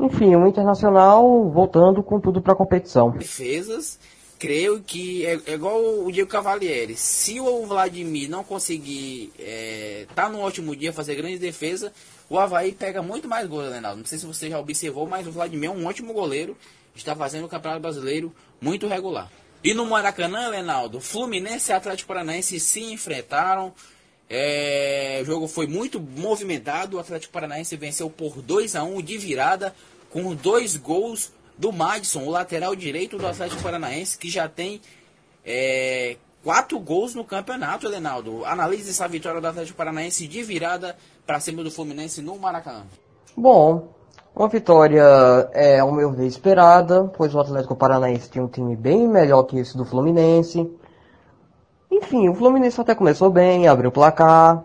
Enfim, o Internacional voltando com tudo para a competição. Defesas creio que é, é, igual o Diego Cavalieri. Se o Vladimir não conseguir é, tá no ótimo dia, fazer grande defesa, o Havaí pega muito mais gols, Leonardo. Não sei se você já observou, mas o Vladimir é um ótimo goleiro. Está fazendo o Campeonato Brasileiro muito regular. E no Maracanã, Leonardo, Fluminense e Atlético Paranaense se enfrentaram. É, o jogo foi muito movimentado. O Atlético Paranaense venceu por 2 a 1 de virada, com dois gols do Madison, o lateral direito do Atlético Paranaense, que já tem é, quatro gols no campeonato, Leonardo. Analise essa vitória do Atlético Paranaense de virada para cima do Fluminense no Maracanã. Bom, uma vitória é, ao meu ver, esperada, pois o Atlético Paranaense tinha um time bem melhor que esse do Fluminense. Enfim, o Fluminense até começou bem, abriu o placar.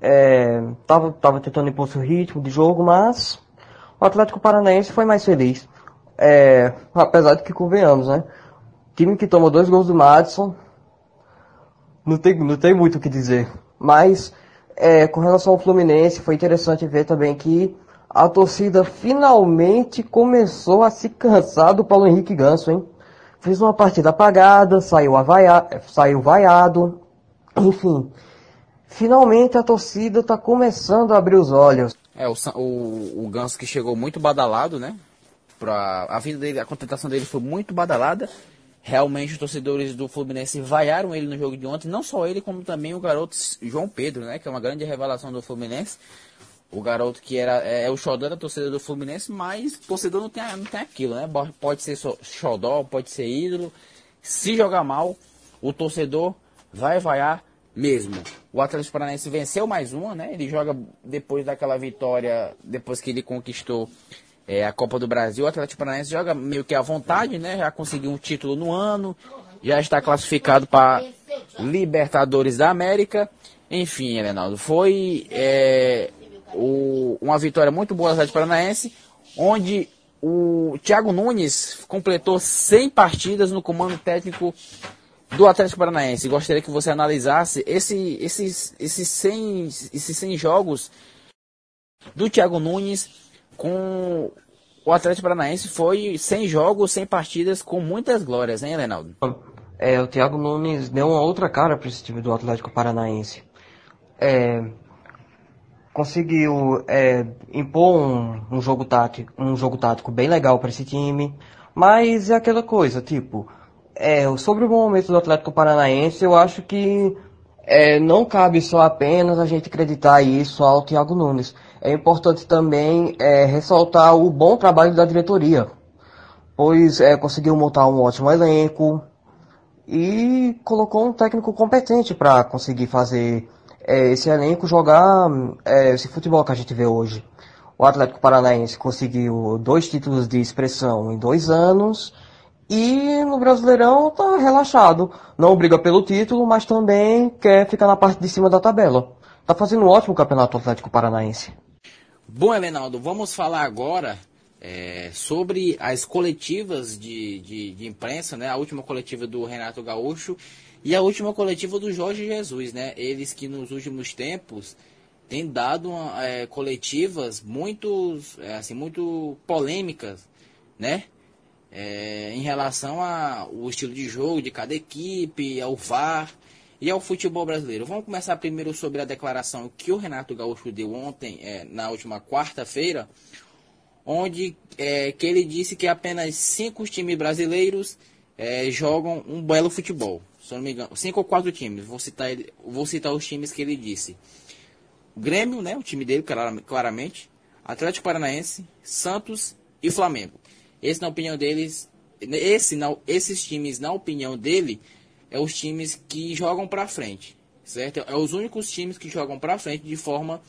É, tava, tava tentando impor seu ritmo de jogo, mas o Atlético Paranaense foi mais feliz. É, apesar de que convenhamos, né? Time que toma dois gols do Madison, não tem, não tem muito o que dizer. Mas, é, com relação ao Fluminense, foi interessante ver também que a torcida finalmente começou a se cansar do Paulo Henrique Ganso, hein? Fez uma partida apagada, saiu, avaia, saiu vaiado, enfim. Finalmente a torcida está começando a abrir os olhos. É, o, o, o Ganso que chegou muito badalado, né? Pra, a vida dele, a contratação dele foi muito badalada. Realmente os torcedores do Fluminense vaiaram ele no jogo de ontem. Não só ele, como também o garoto João Pedro, né? Que é uma grande revelação do Fluminense. O garoto que era é, é o xodó da torcida do Fluminense, mas torcedor não tem, não tem aquilo, né? Pode ser xodó, pode ser ídolo. Se jogar mal, o torcedor vai vaiar mesmo. O Atlético Paranaense venceu mais uma, né? Ele joga depois daquela vitória, depois que ele conquistou é, a Copa do Brasil. O Atlético Paranaense joga meio que à vontade, né? Já conseguiu um título no ano, já está classificado para Libertadores da América. Enfim, Reinaldo, foi é, o, uma vitória muito boa do Atlético Paranaense, onde o Thiago Nunes completou 100 partidas no comando técnico do Atlético Paranaense. Gostaria que você analisasse esse, esses, esses, 100, esses 100 jogos do Thiago Nunes com o Atlético Paranaense. Foi 100 jogos, 100 partidas com muitas glórias, hein, Reinaldo? É, o Thiago Nunes deu uma outra cara para esse time do Atlético Paranaense. É, conseguiu é, impor um, um, jogo tático, um jogo tático bem legal para esse time, mas é aquela coisa, tipo, é, sobre o momento do Atlético Paranaense, eu acho que é, não cabe só apenas a gente acreditar isso ao Thiago Nunes. É importante também é, ressaltar o bom trabalho da diretoria, pois é, conseguiu montar um ótimo elenco e colocou um técnico competente para conseguir fazer é, esse elenco jogar é, esse futebol que a gente vê hoje. O Atlético Paranaense conseguiu dois títulos de expressão em dois anos e no Brasileirão tá relaxado. Não briga pelo título, mas também quer ficar na parte de cima da tabela. Tá fazendo um ótimo campeonato Atlético Paranaense. Bom, Elenaldo, vamos falar agora é, sobre as coletivas de, de, de, imprensa, né? A última coletiva do Renato Gaúcho e a última coletiva do Jorge Jesus, né? Eles que nos últimos tempos tem dado é, coletivas muito, é, assim, muito polêmicas, né? É, em relação ao estilo de jogo de cada equipe, ao VAR e ao futebol brasileiro. Vamos começar primeiro sobre a declaração que o Renato Gaúcho deu ontem, é, na última quarta-feira, onde é, que ele disse que apenas cinco times brasileiros é, jogam um belo futebol. Se não me engano, cinco ou quatro times. Vou citar, vou citar os times que ele disse. Grêmio, né, o time dele, claramente. Atlético Paranaense, Santos e Flamengo. Esse, na opinião deles, esse, não, esses times, na opinião dele, é os times que jogam para frente, certo? É os únicos times que jogam para frente de forma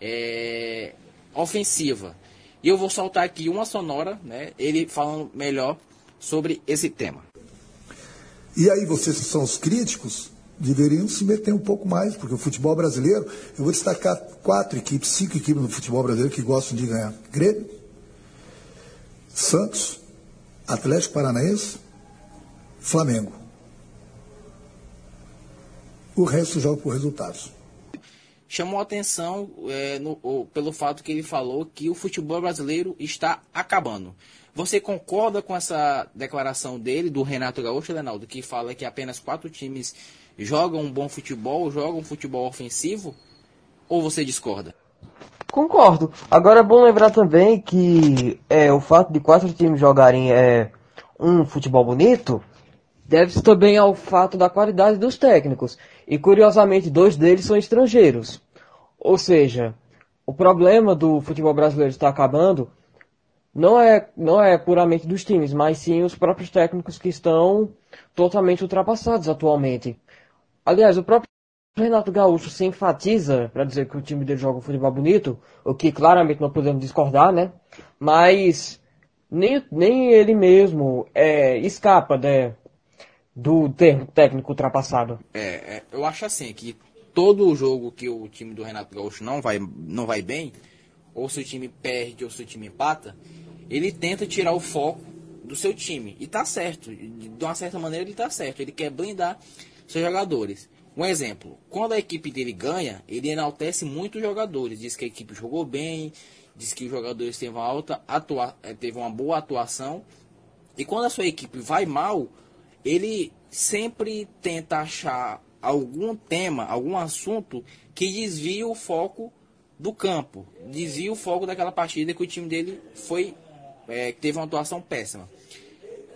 é, ofensiva. E eu vou soltar aqui uma sonora, né? Ele falando melhor sobre esse tema. E aí vocês que são os críticos deveriam se meter um pouco mais, porque o futebol brasileiro, eu vou destacar quatro equipes, cinco equipes no futebol brasileiro que gostam de ganhar. Grêmio, Santos, Atlético Paranaense, Flamengo. O resto joga por resultados chamou atenção é, no, o, pelo fato que ele falou que o futebol brasileiro está acabando. Você concorda com essa declaração dele, do Renato Gaúcho, Leonardo, que fala que apenas quatro times jogam um bom futebol, jogam um futebol ofensivo? Ou você discorda? Concordo. Agora é bom lembrar também que é, o fato de quatro times jogarem é, um futebol bonito deve-se também ao fato da qualidade dos técnicos. E curiosamente, dois deles são estrangeiros. Ou seja, o problema do futebol brasileiro estar acabando não é, não é puramente dos times, mas sim os próprios técnicos que estão totalmente ultrapassados atualmente. Aliás, o próprio Renato Gaúcho se enfatiza para dizer que o time dele joga um futebol bonito, o que claramente não podemos discordar, né? Mas nem, nem ele mesmo é, escapa né, do termo técnico ultrapassado. É, é, eu acho assim que todo jogo que o time do Renato Gaúcho não vai, não vai bem, ou se o time perde ou se o time empata, ele tenta tirar o foco do seu time. E tá certo. De uma certa maneira ele tá certo. Ele quer blindar seus jogadores. Um exemplo, quando a equipe dele ganha, ele enaltece muito os jogadores. Diz que a equipe jogou bem, diz que os jogadores teve uma, alta atua eh, teve uma boa atuação. E quando a sua equipe vai mal, ele sempre tenta achar algum tema, algum assunto que desvie o foco do campo, desvie o foco daquela partida que o time dele foi é, teve uma atuação péssima.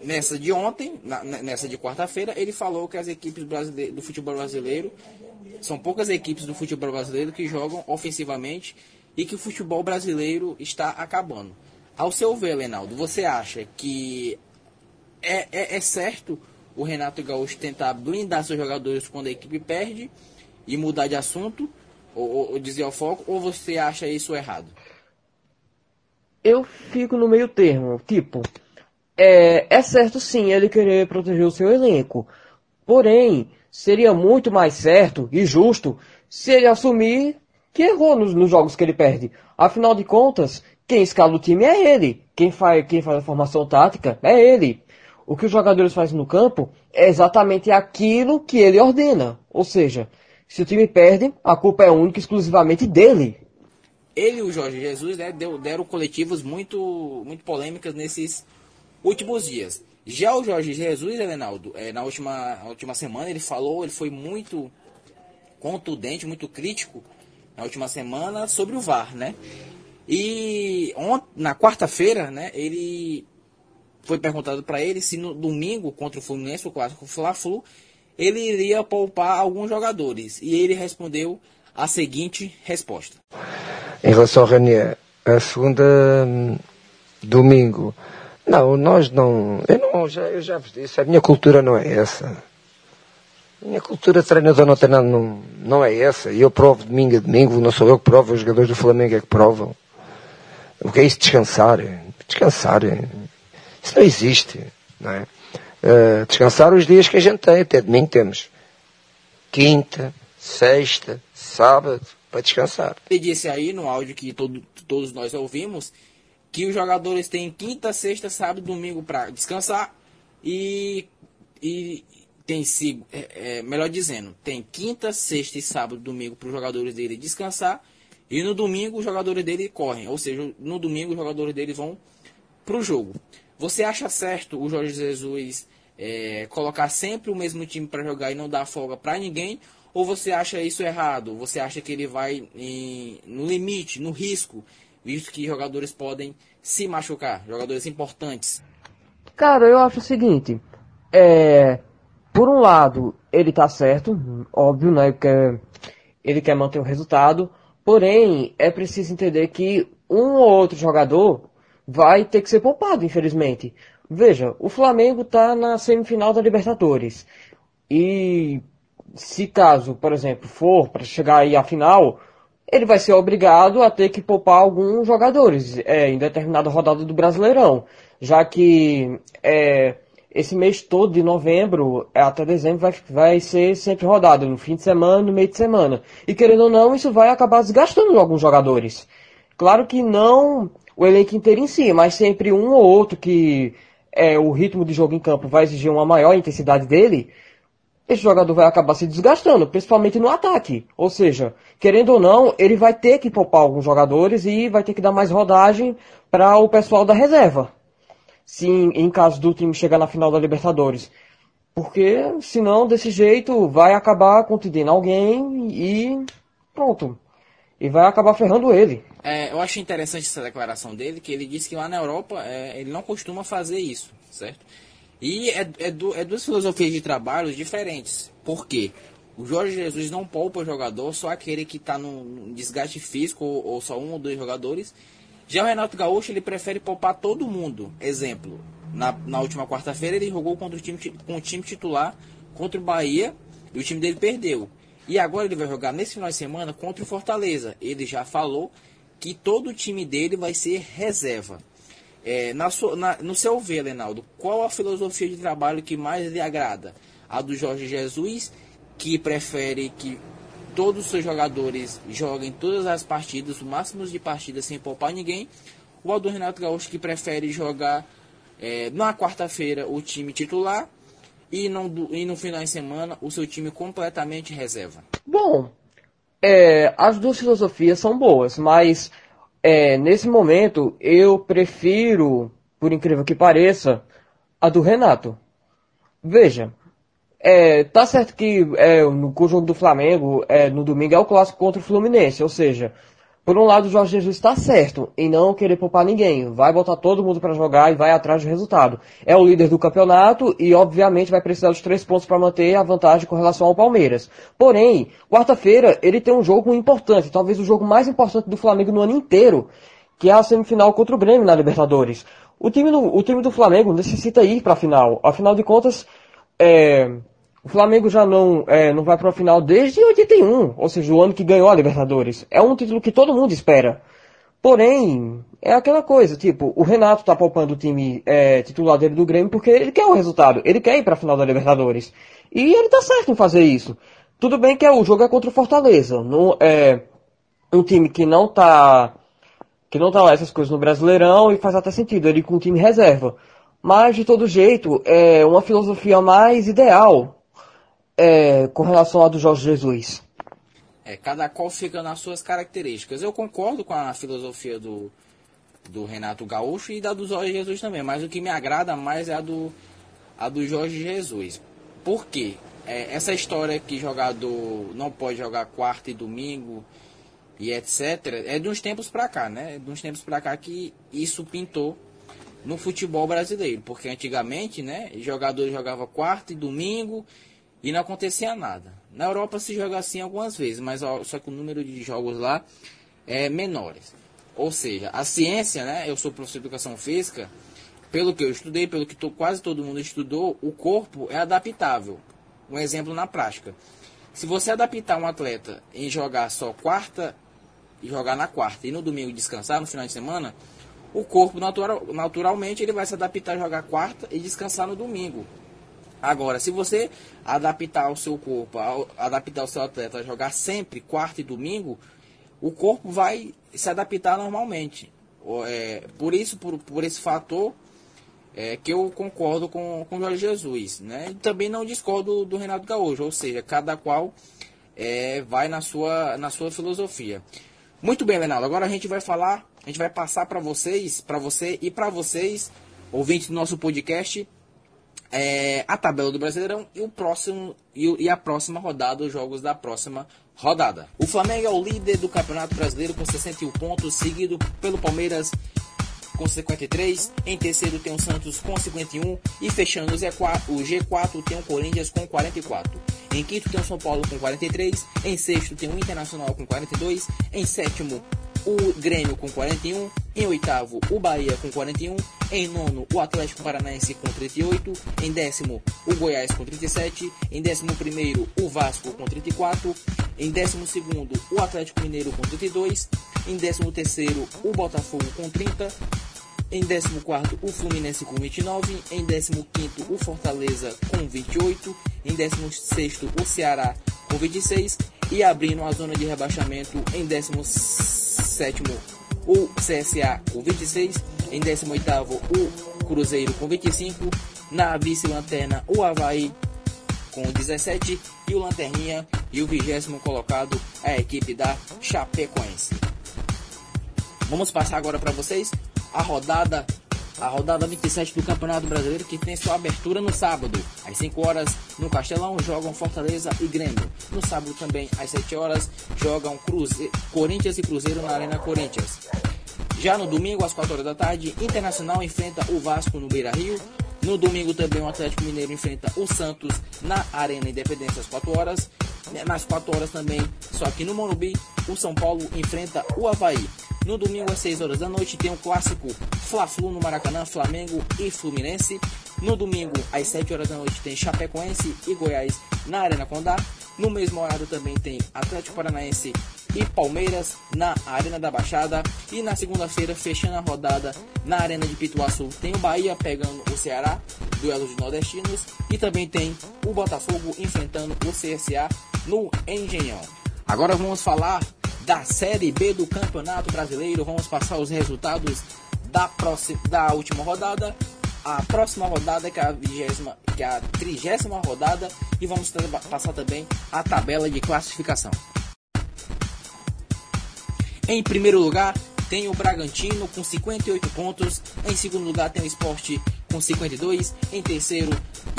Nessa de ontem, na, nessa de quarta-feira, ele falou que as equipes do futebol brasileiro são poucas equipes do futebol brasileiro que jogam ofensivamente e que o futebol brasileiro está acabando. Ao seu ver, Lenaldo, você acha que é, é, é certo o Renato Gaúcho tentar blindar seus jogadores quando a equipe perde e mudar de assunto, ou, ou dizer o foco, ou você acha isso errado? Eu fico no meio termo, tipo, é, é certo sim ele querer proteger o seu elenco, porém, seria muito mais certo e justo se ele assumir que errou nos, nos jogos que ele perde. Afinal de contas, quem escala o time é ele. Quem faz, quem faz a formação tática é ele. O que os jogadores fazem no campo é exatamente aquilo que ele ordena. Ou seja, se o time perde, a culpa é única e exclusivamente dele. Ele e o Jorge Jesus né, deram coletivos muito, muito polêmicas nesses últimos dias. Já o Jorge Jesus, Renaldo, é, na, última, na última semana ele falou, ele foi muito contundente, muito crítico na última semana sobre o VAR, né? E on, na quarta-feira, né, ele foi perguntado para ele se no domingo contra o Fluminense, o clássico Fla-Flu, ele iria poupar alguns jogadores. E ele respondeu a seguinte resposta. Em relação ao Ranier, a segunda hum, domingo, não, nós não, eu não, já, eu já vos disse, a minha cultura não é essa. A minha cultura de treinador não tem nada, não, não é essa. E eu provo domingo a domingo, não sou eu que provo, os jogadores do Flamengo é que provam. O que é isso descansar? Descansar. Isso não existe, não é? Uh, descansar os dias que a gente tem, até domingo temos quinta, sexta, sábado, para descansar. Ele disse aí no áudio que todo, todos nós ouvimos que os jogadores têm quinta, sexta, sábado, domingo para descansar e, e tem é, é, melhor dizendo, tem quinta, sexta e sábado, domingo para os jogadores dele descansar E no domingo os jogadores dele correm, ou seja, no domingo os jogadores dele vão para o jogo. Você acha certo o Jorge Jesus é, colocar sempre o mesmo time para jogar e não dar folga para ninguém? Ou você acha isso errado? Você acha que ele vai em, no limite, no risco, visto que jogadores podem se machucar, jogadores importantes? Cara, eu acho o seguinte, é, por um lado, ele tá certo, óbvio, né, que ele quer manter o resultado, porém, é preciso entender que um ou outro jogador vai ter que ser poupado, infelizmente. Veja, o Flamengo tá na semifinal da Libertadores, e se caso, por exemplo, for para chegar aí à final, ele vai ser obrigado a ter que poupar alguns jogadores é, em determinada rodada do Brasileirão, já que é, esse mês todo de novembro até dezembro vai, vai ser sempre rodado, no fim de semana, no meio de semana. E querendo ou não, isso vai acabar desgastando alguns jogadores. Claro que não o elenco inteiro em si, mas sempre um ou outro que é, o ritmo de jogo em campo vai exigir uma maior intensidade dele, esse jogador vai acabar se desgastando, principalmente no ataque. Ou seja, querendo ou não, ele vai ter que poupar alguns jogadores e vai ter que dar mais rodagem para o pessoal da reserva. Sim, em caso do time chegar na final da Libertadores. Porque, senão, desse jeito, vai acabar contendendo alguém e pronto. E vai acabar ferrando ele. É, eu acho interessante essa declaração dele, que ele disse que lá na Europa é, ele não costuma fazer isso, certo? E é, é, do, é duas filosofias de trabalho diferentes. Por quê? O Jorge Jesus não poupa o jogador, só aquele que está num desgaste físico, ou, ou, só um ou dois jogadores. Já o Renato Gaúcho, ele prefere poupar todo mundo. Exemplo, na, na última quarta-feira ele jogou contra o time, com o time titular contra o Bahia e o time dele perdeu. E agora ele vai jogar nesse final de semana contra o Fortaleza. Ele já falou que todo o time dele vai ser reserva. É, na sua, na, no seu ver, Lenaldo, qual a filosofia de trabalho que mais lhe agrada? A do Jorge Jesus, que prefere que todos os seus jogadores joguem todas as partidas, o máximo de partidas sem poupar ninguém, ou a do Renato Gaúcho, que prefere jogar é, na quarta-feira o time titular e, e no final de semana o seu time completamente reserva? Bom, é, as duas filosofias são boas, mas é, nesse momento, eu prefiro, por incrível que pareça, a do Renato. Veja, é, tá certo que é, no jogo do Flamengo, é, no domingo, é o clássico contra o Fluminense, ou seja, por um lado, o Jorge Jesus está certo em não querer poupar ninguém. Vai botar todo mundo para jogar e vai atrás do resultado. É o líder do campeonato e, obviamente, vai precisar dos três pontos para manter a vantagem com relação ao Palmeiras. Porém, quarta-feira, ele tem um jogo importante, talvez o jogo mais importante do Flamengo no ano inteiro, que é a semifinal contra o Grêmio na Libertadores. O time do, o time do Flamengo necessita ir para a final. Afinal de contas, é, o Flamengo já não, é, não vai para a final desde 81, ou seja, o ano que ganhou a Libertadores. É um título que todo mundo espera. Porém, é aquela coisa, tipo, o Renato tá poupando o time é, titular dele do Grêmio porque ele quer o resultado, ele quer ir para a final da Libertadores. E ele tá certo em fazer isso. Tudo bem que é, o jogo é contra o Fortaleza, é um time que não tá que não tá lá essas coisas no Brasileirão e faz até sentido ele com o time reserva. Mas de todo jeito, é uma filosofia mais ideal é, com relação à do Jorge Jesus? É, cada qual fica nas suas características. Eu concordo com a filosofia do, do Renato Gaúcho e da do Jorge Jesus também, mas o que me agrada mais é a do, a do Jorge Jesus. Por quê? É, essa história que jogador não pode jogar quarta e domingo e etc. É de uns tempos pra cá, né? É de uns tempos pra cá que isso pintou no futebol brasileiro. Porque antigamente, né? Jogador jogava quarta e domingo e não acontecia nada. Na Europa se joga assim algumas vezes, mas só que o número de jogos lá é menores. Ou seja, a ciência, né? Eu sou professor de educação física, pelo que eu estudei, pelo que tô, quase todo mundo estudou, o corpo é adaptável. Um exemplo na prática. Se você adaptar um atleta em jogar só quarta e jogar na quarta e no domingo descansar no final de semana, o corpo natural, naturalmente ele vai se adaptar a jogar quarta e descansar no domingo. Agora, se você adaptar o seu corpo, adaptar o seu atleta a jogar sempre quarta e domingo, o corpo vai se adaptar normalmente. É, por isso, por, por esse fator, é, que eu concordo com, com o Jorge Jesus. Né? Também não discordo do Renato Gaúcho, ou seja, cada qual é, vai na sua, na sua filosofia. Muito bem, Leonardo. Agora a gente vai falar, a gente vai passar para vocês, para você e para vocês, ouvintes do nosso podcast, é, a tabela do Brasileirão e o próximo e, e, a próxima rodada, os jogos da próxima rodada. O Flamengo é o líder do Campeonato Brasileiro com 61 pontos, seguido pelo Palmeiras com 53. Em terceiro tem o Santos com 51. E fechando o, Z4, o G4 tem o Corinthians com 44. Em quinto tem o São Paulo com 43. Em sexto tem o Internacional com 42. Em sétimo o Grêmio com 41, em oitavo o Bahia com 41, em nono o Atlético Paranaense com 38, em décimo o Goiás com 37, em décimo primeiro o Vasco com 34, em décimo segundo o Atlético Mineiro com 32, em décimo terceiro o Botafogo com 30, em 14 o Fluminense com 29, em 15 o Fortaleza com 28, em 16 o Ceará com 26 e abrindo a zona de rebaixamento em 17 o CSA com 26, em 18 o Cruzeiro com 25, na vice-lanterna o Havaí com 17 e o Lanterninha e o vigésimo colocado a equipe da Chapecoense. Vamos passar agora para vocês a rodada a rodada 27 do Campeonato Brasileiro que tem sua abertura no sábado. Às 5 horas no Castelão jogam Fortaleza e Grêmio. No sábado também às 7 horas jogam Cruze... Corinthians e Cruzeiro na Arena Corinthians. Já no domingo às 4 horas da tarde, Internacional enfrenta o Vasco no Beira-Rio. No domingo também o Atlético Mineiro enfrenta o Santos na Arena Independência às 4 horas. Nas 4 horas também, só que no Morumbi, o São Paulo enfrenta o Havaí. No domingo às 6 horas da noite tem o um clássico Fla-Flu no Maracanã, Flamengo e Fluminense. No domingo às 7 horas da noite tem Chapecoense e Goiás na Arena Condá. No mesmo horário também tem Atlético Paranaense e Palmeiras na Arena da Baixada. E na segunda-feira, fechando a rodada na Arena de Pituaçu, tem o Bahia pegando o Ceará, duelo de nordestinos. E também tem o Botafogo enfrentando o CSA no Engenhão. Agora vamos falar da Série B do Campeonato Brasileiro. Vamos passar os resultados da, próxima, da última rodada. A próxima rodada que é a vigésima, que é a trigésima rodada e vamos passar também a tabela de classificação. Em primeiro lugar, tem o Bragantino com 58 pontos. Em segundo lugar, tem o Esporte com 52. Em terceiro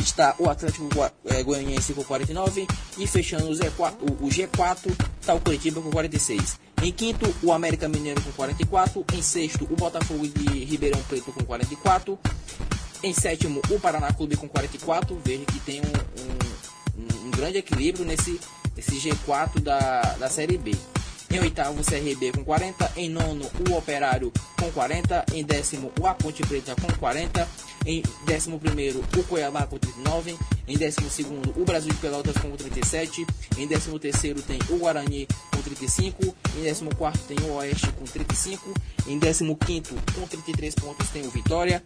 está o Atlético é, Goianiense com 49. E fechando o, Z4, o G4 está o Curitiba com 46. Em quinto, o América Mineiro com 44. Em sexto, o Botafogo de Ribeirão Preto com 44. Em sétimo, o Paraná Clube com 44. Veja que tem um, um, um grande equilíbrio nesse, nesse G4 da, da Série B. Em oitavo, o CRB com 40. Em nono, o Operário com 40. Em décimo, o A Ponte Preta com 40. Em décimo primeiro, o Cuiabá com 39. Em décimo segundo, o Brasil de Pelotas com 37. Em décimo terceiro, tem o Guarani com 35. Em décimo quarto, tem o Oeste com 35. Em décimo quinto, com 33 pontos, tem o Vitória.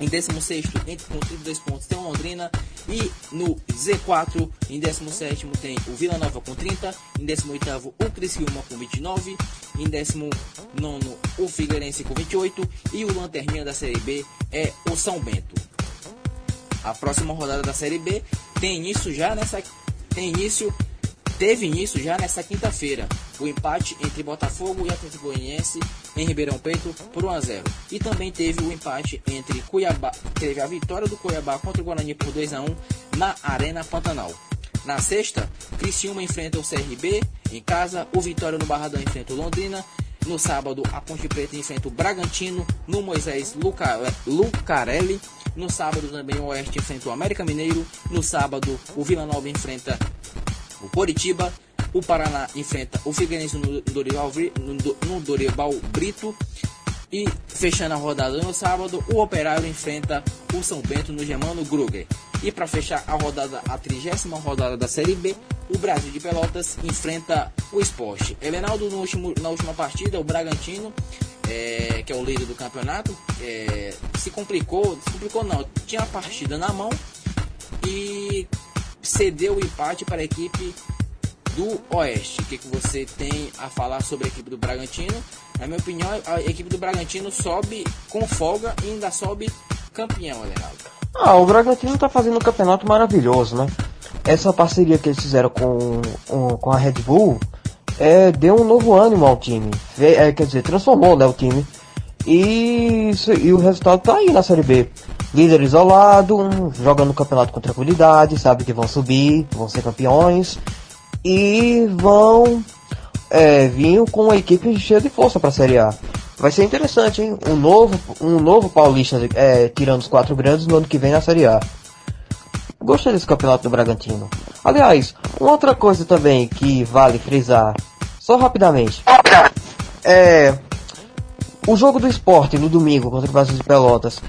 Em 16 com 32 pontos tem o Londrina. E no Z4, em 17 tem o Vila Nova com 30. Em 18 o Criciúma com 29. Em 19 o Figueirense com 28. E o Lanterninha da Série B é o São Bento. A próxima rodada da Série B tem início já nessa. Tem início teve início já nesta quinta-feira, o empate entre Botafogo e Atlético Goianiense em Ribeirão Preto por 1 a 0. E também teve o empate entre Cuiabá, teve a vitória do Cuiabá contra o Guarani por 2 a 1 na Arena Pantanal. Na sexta, Criciúma enfrenta o CRB em casa, o Vitória no Barradão enfrenta o Londrina. No sábado, a Ponte Preta enfrenta o Bragantino no Moisés Lucarelli. No sábado também o Oeste enfrenta o América Mineiro. No sábado, o Vila Nova enfrenta o Coritiba, o Paraná enfrenta o Figueirense no Dorival, no Dorival Brito. E fechando a rodada no sábado, o Operário enfrenta o São Bento no Germano Gruger. E para fechar a rodada, a trigésima rodada da Série B, o Brasil de Pelotas enfrenta o Esporte. Elenaldo, no último, na última partida, o Bragantino, é, que é o líder do campeonato, é, se complicou, se complicou não, tinha a partida na mão e cedeu o empate para a equipe do Oeste. O que, que você tem a falar sobre a equipe do Bragantino? Na minha opinião, a equipe do Bragantino sobe com folga e ainda sobe campeão, Leonardo. Ah, o Bragantino está fazendo um campeonato maravilhoso, né? Essa parceria que eles fizeram com, com a Red Bull é, deu um novo ânimo ao time. É, quer dizer, transformou né, o time. E, e o resultado tá aí na Série B. Líder isolado, jogando o campeonato com tranquilidade, sabe que vão subir, vão ser campeões. E vão é, vir com uma equipe cheia de força para a Série A. Vai ser interessante, hein? Um novo, um novo paulista é, tirando os quatro grandes no ano que vem na Série A. Gostei desse campeonato do Bragantino. Aliás, uma outra coisa também que vale frisar, só rapidamente. É. O jogo do esporte no domingo contra o Brasil de Pelotas.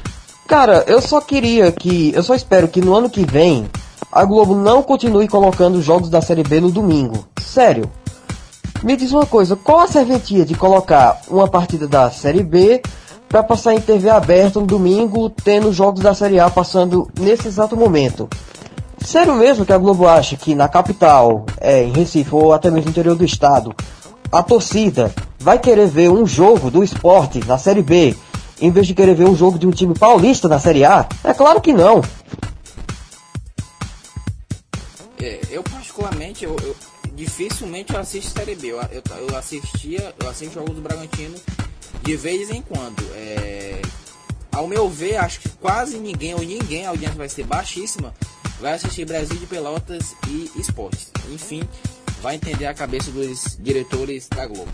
Cara, eu só queria que. Eu só espero que no ano que vem a Globo não continue colocando os jogos da Série B no domingo. Sério. Me diz uma coisa, qual a serventia de colocar uma partida da Série B para passar em TV aberta no domingo, tendo jogos da Série A passando nesse exato momento? Sério mesmo que a Globo acha que na capital, é, em Recife ou até mesmo no interior do estado, a torcida vai querer ver um jogo do esporte na Série B em vez de querer ver um jogo de um time paulista na Série A? É claro que não. É, eu particularmente, eu, eu dificilmente eu assisto Série B. Eu, eu, eu assistia, eu assisto jogos do Bragantino de vez em quando. É, ao meu ver, acho que quase ninguém ou ninguém, a audiência vai ser baixíssima, vai assistir Brasil de Pelotas e Esportes. Enfim, vai entender a cabeça dos diretores da Globo.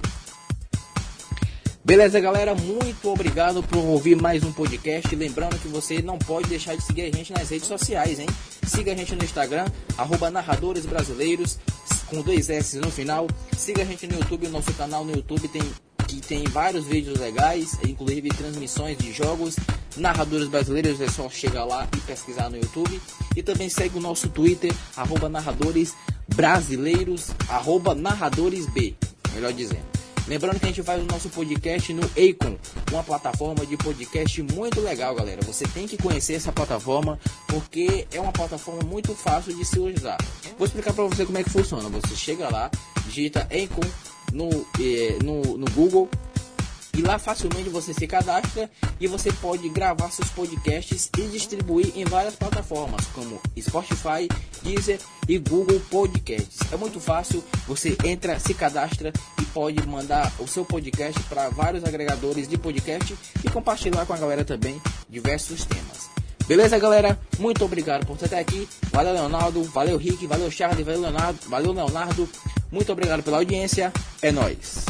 Beleza, galera? Muito obrigado por ouvir mais um podcast. Lembrando que você não pode deixar de seguir a gente nas redes sociais, hein? Siga a gente no Instagram, arroba Narradores Brasileiros, com dois S no final. Siga a gente no YouTube, nosso canal no YouTube tem que tem vários vídeos legais, inclusive transmissões de jogos, narradores brasileiros, é só chegar lá e pesquisar no YouTube. E também segue o nosso Twitter, arroba narradores brasileiros, arroba narradores B, melhor dizendo. Lembrando que a gente faz o nosso podcast no Acon, uma plataforma de podcast muito legal, galera. Você tem que conhecer essa plataforma porque é uma plataforma muito fácil de se usar. Vou explicar para você como é que funciona. Você chega lá, digita Acon no, eh, no, no Google e lá facilmente você se cadastra e você pode gravar seus podcasts e distribuir em várias plataformas como Spotify, Deezer e Google Podcasts. É muito fácil, você entra, se cadastra e pode mandar o seu podcast para vários agregadores de podcast e compartilhar com a galera também diversos temas. Beleza, galera? Muito obrigado por estar até aqui. Valeu, Leonardo. Valeu, Rick. Valeu, Charlie. Valeu, Leonardo. Valeu, Leonardo. Muito obrigado pela audiência. É nóis.